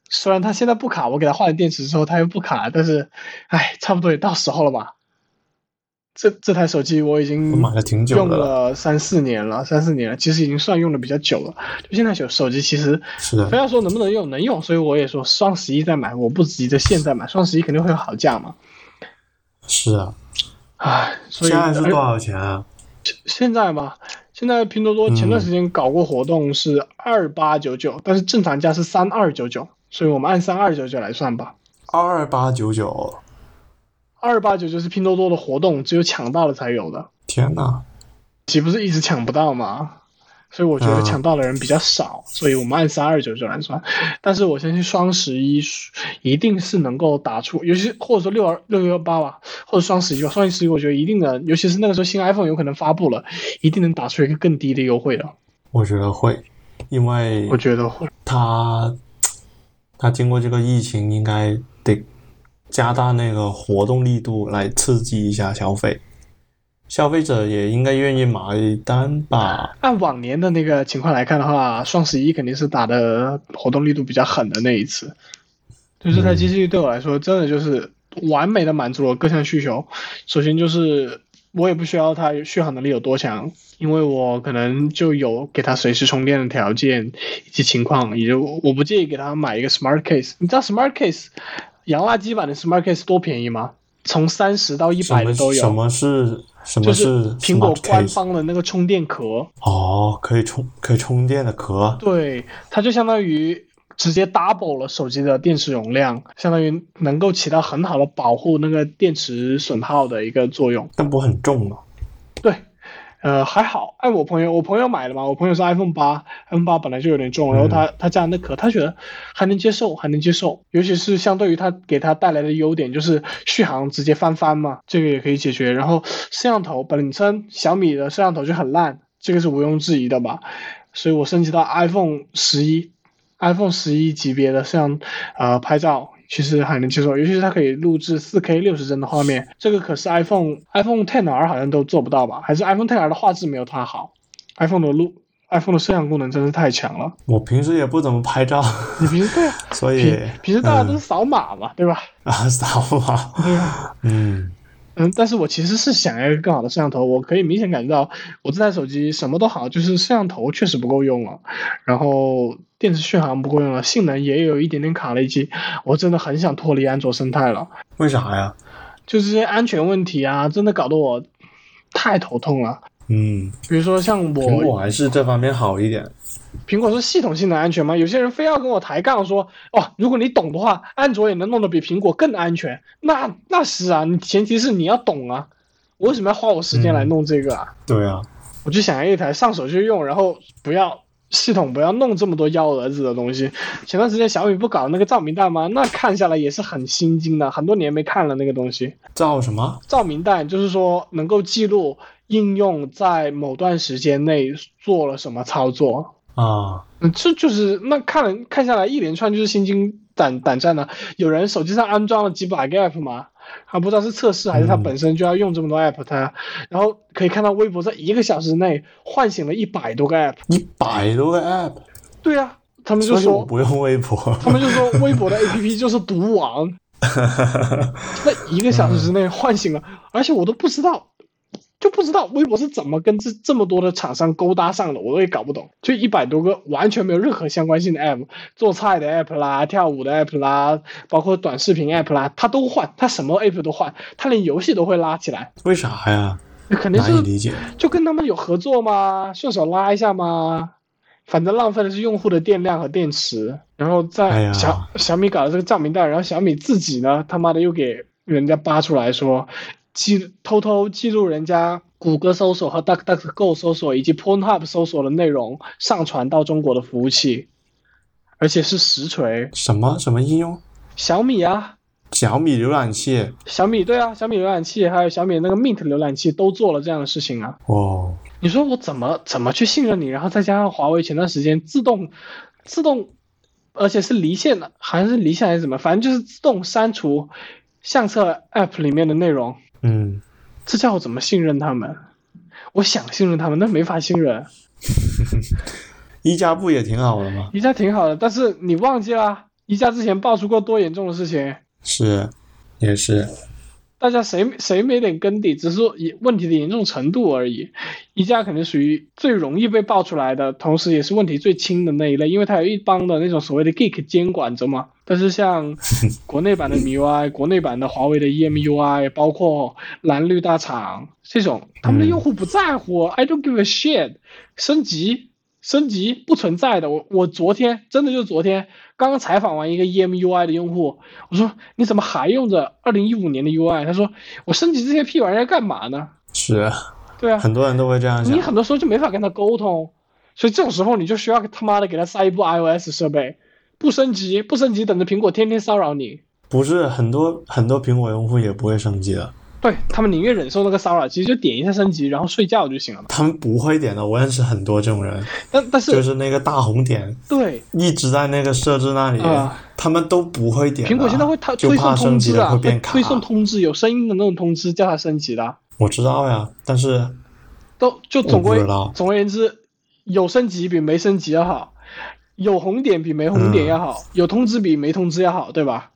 虽然它现在不卡，我给它换了电池之后它又不卡，但是，哎，差不多也到时候了吧。这这台手机我已经我买了挺久用了了三四年了，三四年了，其实已经算用的比较久了。就现在手手机其实是的非要说能不能用，能用，所以我也说双十一再买，我不急着现在买，双十一肯定会有好价嘛。是啊，唉，所以现在是多少钱啊？现在嘛，现在拼多多前段时间搞过活动是二八九九，但是正常价是三二九九，所以我们按三二九九来算吧。二八九九，二八九九是拼多多的活动，只有抢到了才有的，天哪！岂不是一直抢不到吗？所以我觉得嗯抢到的人比较少，所以我们按三二九九来算。但是我相信双十一一定是能够打出，尤其或者说六二六幺八吧，或者双十一吧，双十一我觉得一定能，尤其是那个时候新 iPhone 有可能发布了，一定能打出一个更低的优惠的。我觉得会，因为我觉得会。他他经过这个疫情，应该得加大那个活动力度来刺激一下消费，消费者也应该愿意买单吧？按往年的那个情况来看的话，双十一肯定是打的活动力度比较狠的那一次。就这台机器对我来说，真的就是完美的满足了各项需求。首先就是我也不需要它续航能力有多强，因为我可能就有给它随时充电的条件以及情况，也就我不介意给它买一个 Smart Case。你知道 Smart Case 洋垃圾版的 Smart Case 多便宜吗？从三十到一百的都有。什么是什么就是苹果官方的那个充电壳，哦，可以充可以充电的壳，对，它就相当于直接 double 了手机的电池容量，相当于能够起到很好的保护那个电池损耗的一个作用。但不很重吗。对，呃，还好，按我朋友，我朋友买的嘛，我朋友是 iPhone 八，iPhone 八本来就有点重，然后他他加的那壳，他觉得还能接受，还能接受，尤其是相对于它给他带来的优点，就是续航直接翻番嘛，这个也可以解决。然后摄像头本身小米的摄像头就很烂，这个是毋庸置疑的吧，所以我升级到 iPhone 十一，iPhone 十一级别的摄像呃拍照。其实还能接受，尤其是它可以录制 4K 六十帧的画面，这个可是 iPhone iPhone Ten R 好像都做不到吧？还是 iPhone Ten R 的画质没有它好？iPhone 的录 iPhone 的摄像功能真是太强了。我平时也不怎么拍照，你平时对啊，所以平平时大家都是嗯扫码嘛，对吧？啊扫码？嗯，嗯，但是我其实是想要一个更好的摄像头，我可以明显感觉到我这台手机什么都好，就是摄像头确实不够用了，然后电池续航不够用了，性能也有一点点卡了一级，我真的很想脱离安卓生态了。为啥呀？就这些安全问题啊，真的搞得我太头痛了。嗯，比如说像我苹果，还是这方面好一点。苹果是系统性的安全吗？有些人非要跟我抬杠说，哦，如果你懂的话，安卓也能弄得比苹果更安全。那那是啊，你前提是你要懂啊。我为什么要花我时间来弄这个啊？对啊，我就想要一台上手就用，然后不要系统不要弄这么多幺蛾子的东西。前段时间小米不搞那个照明弹吗？那看下来也是很心惊的，很多年没看了那个东西。照什么？照明弹就是说能够记录应用在某段时间内做了什么操作。啊，嗯，这就是那看了看下来一连串就是心惊胆胆战的。有人手机上安装了几百个 app 嘛，还不知道是测试还是他嗯本身就要用这么多 app，他然后可以看到微博在一个小时内唤醒了一百多个 app。一百多个 app，对啊，他们就说不用微博。他们就说微博的 app 就是毒王，在一个小时之内唤醒了，而且我都不知道，就不知道微博是怎么跟这这么多的厂商勾搭上的，我也搞不懂。就一百多个完全没有任何相关性的 app，做菜的 app 啦，跳舞的 app 啦，包括短视频 app 啦，他都换，他什么 app 都换，他连游戏都会拉起来，为啥呀？肯定是理解。就跟他们有合作嘛？顺手拉一下嘛？反正浪费的是用户的电量和电池，然后哎在呀小、小米搞的这个照明弹，然后小米自己呢，他妈的又给人家扒出来说，记偷偷记录人家谷歌搜索和 DuckDuckGo 搜索以及 Pornhub 搜索的内容，上传到中国的服务器，而且是实锤。什么什么应用？小米啊，小米浏览器。小米对啊，小米浏览器还有小米那个 Mint 浏览器都做了这样的事情啊。哦，你说我怎么怎么去信任你？然后再加上华为前段时间自动自动，而且是离线的，好像是离线还是怎么，反正就是自动删除相册 App 里面的内容，嗯，这叫我怎么信任他们？我想信任他们，但没法信任。一加不也挺好的吗？一家挺好的，但是你忘记了，一家之前爆出过多严重的事情？是，也是。大家谁谁没点根底，只是说问题的严重程度而已。一家肯定属于最容易被爆出来的，同时也是问题最轻的那一类，因为它有一帮的那种所谓的 geek 监管着嘛。但是像 国内版的 MIUI、国内版的华为的 EMUI，包括蓝绿大厂这种，他们的用户不在乎、i don't give a shit，升级升级不存在的。我我昨天真的就昨天刚刚采访完一个 EMUI 的用户，我说你怎么还用着二零一五年的 UI？他说我升级这些屁玩意儿干嘛呢？是啊，对啊，很多人都会这样想你。很多时候就没法跟他沟通，所以这种时候你就需要他妈的给他塞一部 iOS 设备，不升级不升级，等着苹果天天骚扰你。不是很多很多苹果用户也不会升级的，对他们宁愿忍受那个骚扰，其实就点一下升级，然后睡觉就行了嘛。他们不会点的。我认识很多这种人，但但是、就是那个大红点对一直在那个设置那里，啊他们都不会点。苹果现在会它就推送通知啊，会变卡。推送通知，有声音的那种通知叫他升级的啊，我知道呀，但是都就总归总而言之，有升级比没升级要好，有红点比没红点要好，有通知比没通知要好，对吧？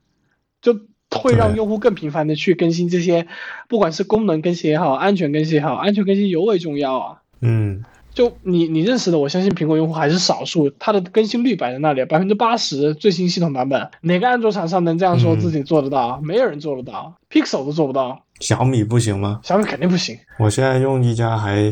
就会让用户更频繁的去更新这些，不管是功能更新也好，安全更新也好，安全更新尤为重要啊。嗯，就你你认识的，我相信苹果用户还是少数，它的更新率摆在那里，百分之八十最新系统版本，哪个安卓厂商能这样说嗯自己做得到？没有人做得到，Pixel 都做不到，小米不行吗？小米肯定不行。我现在用一加还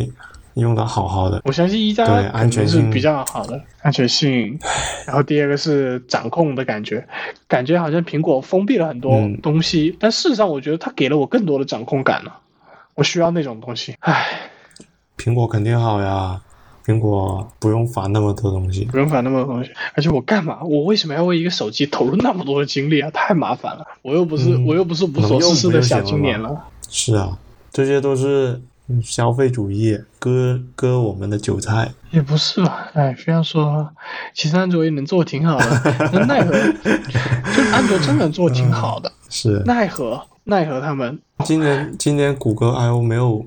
用的好好的。我相信一加安全性是比较好的安全性，然后第二个是掌控的感觉，感觉好像苹果封闭了很多嗯东西，但事实上我觉得它给了我更多的掌控感了，我需要那种东西。唉，苹果肯定好呀，苹果不用烦那么多东西。不用烦那么多东西，而且我干嘛？我为什么要为一个手机投入那么多的精力啊？太麻烦了，我又不是、嗯我又不是无所事事的小青年了。是啊，这些都是嗯消费主义割割我们的韭菜。也不是吧？哎，非要说，其实安卓也能做得挺好的，那奈何，就安卓真的做挺好的，是，奈何奈何他们今年今年谷歌 I O 没有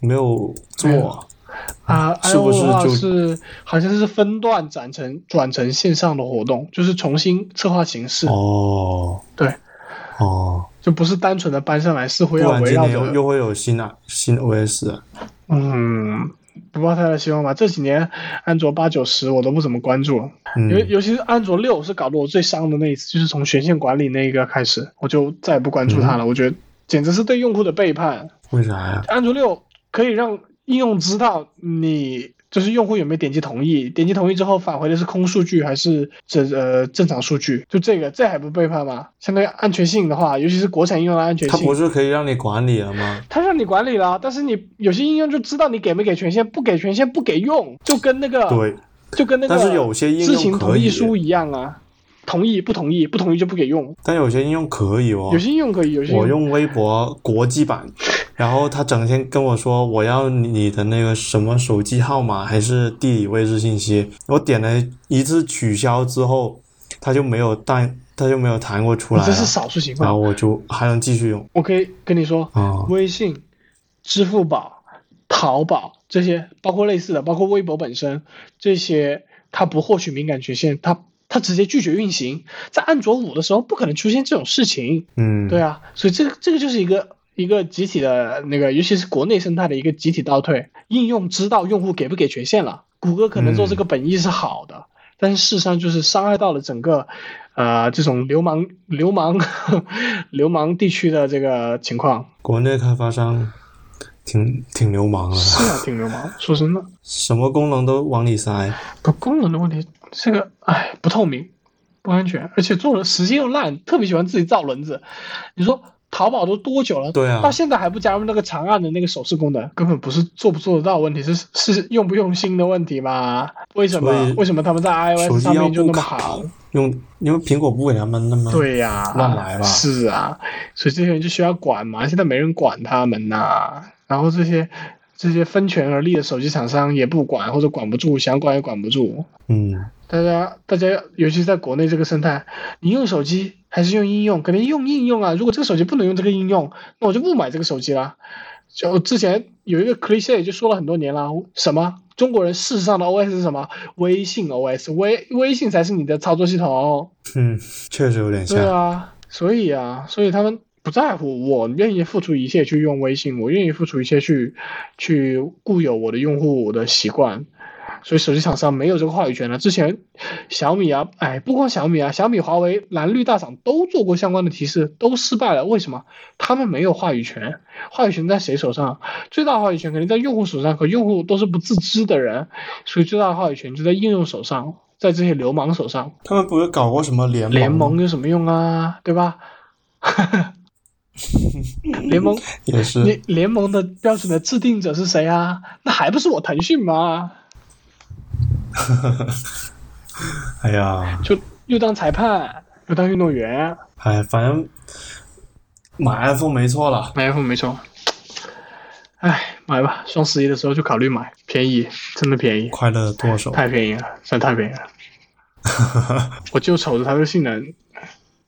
没有做，啊是不是，iO 的话就是好像是分段转成转成线上的活动，就是重新策划形式，哦对，哦，就不是单纯的搬上来，似乎要围绕着又会有新啊新 OS，嗯，不抱太大希望吧。这几年安卓八九十我都不怎么关注了，尤、嗯，尤其是安卓六是搞得我最伤的那一次，就是从权限管理那一个开始，我就再也不关注它嗯了。我觉得简直是对用户的背叛。为啥呀？安卓六可以让应用知道你就是用户有没有点击同意，点击同意之后返回的是空数据还是正呃正常数据，就这个这还不背叛吗？相对于安全性的话，尤其是国产应用的安全性，它不是可以让你管理了吗？它让你管理了，但是你有些应用就知道你给没给权限，不给权限不给用，就跟那个对，就跟那个但是有些应知情用，同意书一样啊，同意不同意，不同意就不给用。但有些应用可以哦有。些应用可以，有些应我用微博国际版，然后他整天跟我说我要你的那个什么手机号码还是地理位置信息，我点了一次取消之后，他就没有弹，他就没有弹过出来，这是少数情况然后。我就还能继续用我可以跟你说，啊、微信、支付宝、淘宝这些，包括类似的，包括微博本身这些，它不获取敏感权限，它它直接拒绝运行。在安卓五的时候，不可能出现这种事情。嗯，对啊，所以这个这个就是一个一个集体的那个，尤其是国内生态的一个集体倒退。应用知道用户给不给权限了，谷歌可能做这个本意是好的，但是事实上就是伤害到了整个呃这种流氓流氓 流氓地区的这个情况。国内开发商挺挺流氓的，是啊，挺流氓。说真的，什么功能都往里塞。不功能的问题，这个哎不透明，不安全，而且做的时间又烂，特别喜欢自己造轮子。你说淘宝都多久了？对啊到现在还不加入那个长按的那个手势功能，根本不是做不做得到问题，是是用不用心的问题嘛？为什么？为什么他们在 iOS 上面就那么卡好？，用因为苹果不给他们的吗？，对呀、乱来吧是啊，所以这些人就需要管嘛，现在没人管他们呐。然后这些这些分权而立的手机厂商也不管或者管不住，想管也管不住。嗯，大家大家，尤其是在国内这个生态，你用手机还是用应用？肯定用应用啊！如果这个手机不能用这个应用，那我就不买这个手机了。就之前有一个 cliche 就说了很多年了，什么中国人事实上的 OS 是什么？微信 OS，微微信才是你的操作系统。嗯，确实有点像。对啊，所以啊，所以他们不在乎，我愿意付出一切去用微信，我愿意付出一切去去固有我的用户的习惯。所以手机厂商没有这个话语权了。之前小米啊，哎，不光小米啊，小米、华为、蓝绿大厂都做过相关的提示，都失败了。为什么？他们没有话语权，话语权在谁手上？最大的话语权肯定在用户手上，可用户都是不自知的人，所以最大的话语权就在应用手上，在这些流氓手上。他们不是搞过什么联盟？联盟有什么用啊？对吧？联盟 也是联联盟的标准的制定者是谁啊？那还不是我腾讯吗？哎呀，就又当裁判，又当运动员，哎，反正买 iPhone 没错了。买 iPhone 没错。哎，买吧，双十一的时候就考虑买，便宜，真的便宜，快乐剁手，太便宜了，真的太便宜了。我就瞅着它的性能，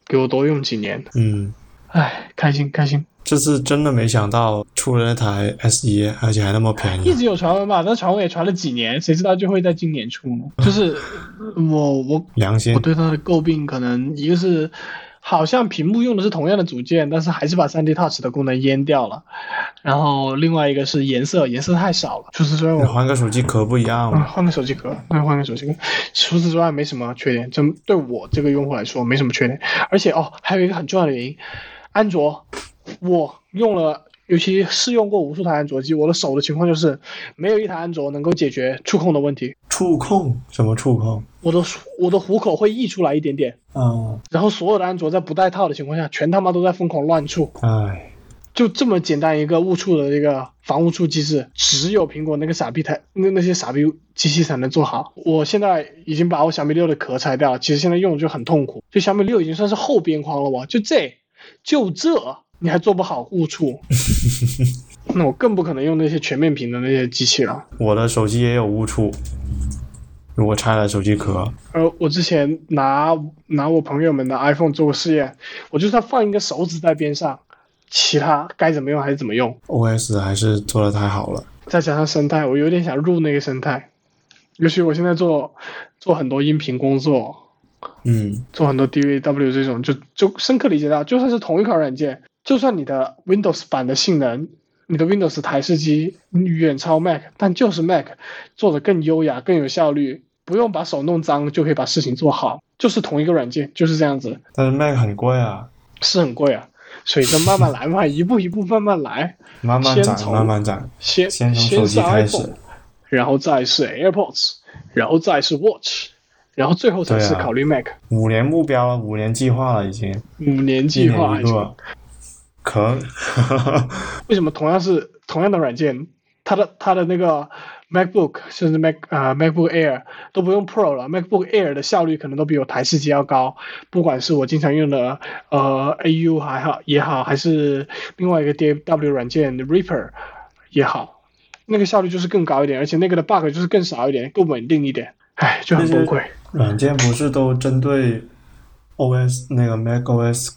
给我多用几年。嗯，哎，开心开心。这次真的没想到出了那台 S 一，而且还那么便宜。一直有传闻吧，但传闻也传了几年，谁知道就会在今年出呢？就是我我良心我，对它的诟病可能一个是。好像屏幕用的是同样的组件，但是还是把 3D Touch 的功能阉掉了。然后另外一个是颜色，颜色太少了。除此之外，我换个手机壳不一样嗯，换个手机壳，对，换个手机壳。除此之外没什么缺点，真对我这个用户来说没什么缺点。而且哦，还有一个很重要的原因，安卓，我用了，尤其试用过无数台安卓机，我的手的情况就是没有一台安卓能够解决触控的问题。触控什么触控？我的我的虎口会溢出来一点点，嗯，然后所有的安卓在不带套的情况下，全他妈都在疯狂乱触。哎，就这么简单一个误触的这个防误触机制，只有苹果那个傻逼台那那些傻逼机器才能做好。我现在已经把我小米六的壳拆掉了，其实现在用就很痛苦。就小米六已经算是后边框了吧？就这就这你还做不好误触，那我更不可能用那些全面屏的那些机器了。我的手机也有误触，如果拆了手机壳，而我之前拿拿我朋友们的 iPhone 做过试验，我就算放一个手指在边上，其他该怎么用还是怎么用。OS 还是做的太好了。再加上生态，我有点想入那个生态。尤其我现在做做很多音频工作，嗯，做很多 DVW 这种，就就深刻理解到，就算是同一款软件，就算你的 Windows 版的性能，你的 Windows 台式机远超 Mac，但就是 Mac 做的更优雅、更有效率，不用把手弄脏就可以把事情做好，就是同一个软件，就是这样子，但是 Mac 很贵啊，是很贵啊，所以就慢慢来嘛，一步一步慢慢来，慢慢涨，慢慢涨。先先从先是手机开 iPhone 始，然后再是 AirPods，然后再是 Watch，然后最后才是考虑 Mac。五年目标了，五年计划了，已经五年计划年一个。可，为什么同样是同样的软件，它的它的那个 MacBook 甚至 Mac 啊、MacBook Air 都不用 Pro 了，MacBook Air 的效率可能都比我台式机要高。不管是我经常用的呃 AU 还好也好，还是另外一个 DAW 软件 Reaper 也好，那个效率就是更高一点，而且那个的 bug 就是更少一点，更稳定一点。唉，就很崩溃。软件不是都针对 OS 那个 Mac OS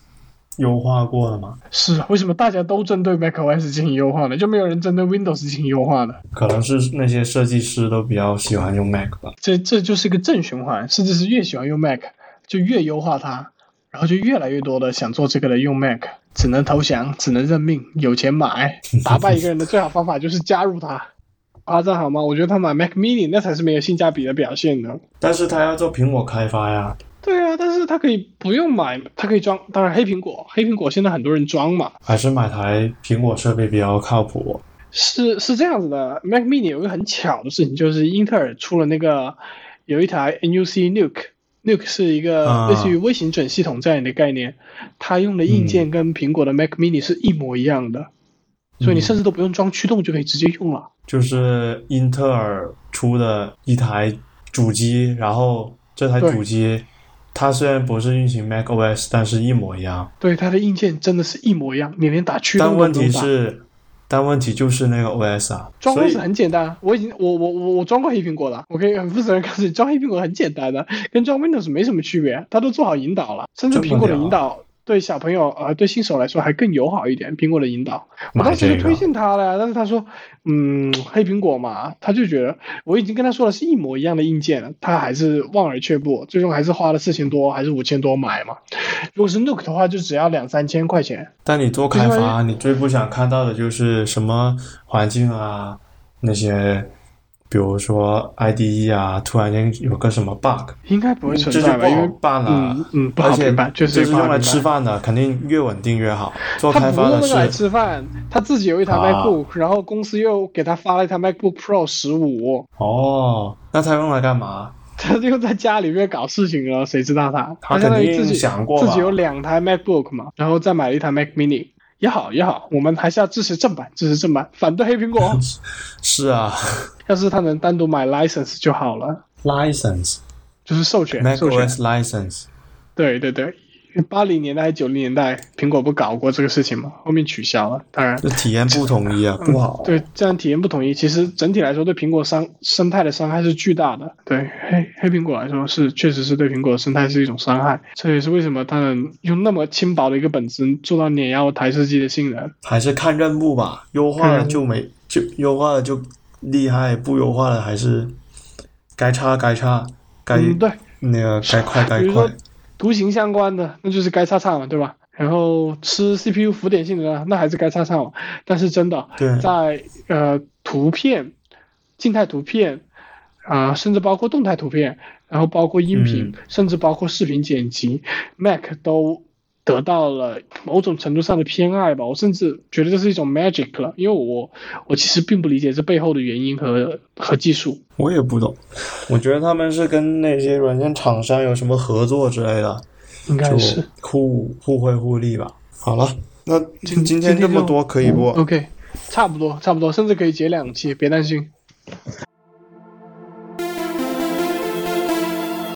优化过了吗？是啊，为什么大家都针对 macOS 进行优化呢？就没有人针对 Windows 进行优化呢？可能是那些设计师都比较喜欢用 Mac 吧。这这就是一个正循环，设计师越喜欢用 Mac 就越优化它，然后就越来越多的想做这个的用 Mac，只能投降，只能认命，有钱买。打败一个人的最好方法就是加入他，夸张好吗？我觉得他买 Mac Mini 那才是没有性价比的表现呢。但是他要做苹果开发呀，对啊，但是他可以不用买，他可以装。当然，黑苹果，黑苹果现在很多人装嘛，还是买台苹果设备比较靠谱。是是这样子的，Mac Mini 有一个很巧的事情，就是英特尔出了那个有一台 NUC Nuke，Nuke 是一个啊类似于微型准系统这样的概念，它用的硬件跟苹果的 Mac Mini 是一模一样的，所以你甚至都不用装驱动就可以直接用了。就是英特尔出的一台主机，然后这台主机它虽然不是运行 Mac OS，但是一模一样。对，它的硬件真的是一模一样，你连打驱动但问题。是，但问题就是那个 OS 啊，装 OS 很简单，啊我已经我我我我装过黑苹果了，我可以很负责任告诉你，装黑苹果很简单的，跟装 Windows 没什么区别，它都做好引导了，甚至苹果的引导对小朋友呃对新手来说还更友好一点。苹果的引导，我当时就推荐他了呀，但是他说，嗯，黑苹果嘛，他就觉得我已经跟他说了是一模一样的硬件了，他还是望而却步，最终还是花了四千多还是五千多买嘛。如果是 Nook 的话，就只要两三千块钱。但你做开因发，你最不想看到的就是什么环境啊，那些，比如说 IDE 啊，突然间有个什么 bug，应该不会存在吧？因为办了。嗯嗯，不好明白，确实就是用来吃饭的，肯定越稳定越好。做开发的用用来吃饭，他自己有一台啊 MacBook，、然后公司又给他发了一台 MacBook Pro 十五，哦，那他用来干嘛？他就在家里面搞事情了，谁知道他？他肯定自己想过吧自己有两台 MacBook 嘛，然后再买了一台 Mac Mini，也好也好，我们还是要支持正版，支持正版，反对黑苹果。是啊。要是他能单独买 license 就好了，，license。就是授权授权。macOS license，对对对，八零年代、九零年代，苹果不搞过这个事情嘛，后面取消了，当然。这体验不统一啊，不好。对，这样体验不统一，其实整体来说对苹果伤生态的伤害是巨大的。对黑黑苹果来说是确实是对苹果生态是一种伤害，这也是为什么它能用那么轻薄的一个本子做到碾压台式机的性能。还是看任务吧，优化了就没就优化了就厉害，不优化了还是该差该差，该、嗯，对，那个该快该快。图形相关的，那就是该叉叉嘛，对吧？然后吃 CPU 浮点性能啊，那还是该叉叉嘛。但是真的，在呃图片、静态图片啊、甚至包括动态图片，然后包括音频，嗯甚至包括视频剪辑，Mac 都得到了某种程度上的偏爱吧。我甚至觉得这是一种 magic 了，因为我我其实并不理解这背后的原因和和技术。我也不懂，我觉得他们是跟那些软件厂商有什么合作之类的，应该是互互惠互利吧。好了，那今今天这么多可以不？OK，差不多差不多，甚至可以截两期，别担心。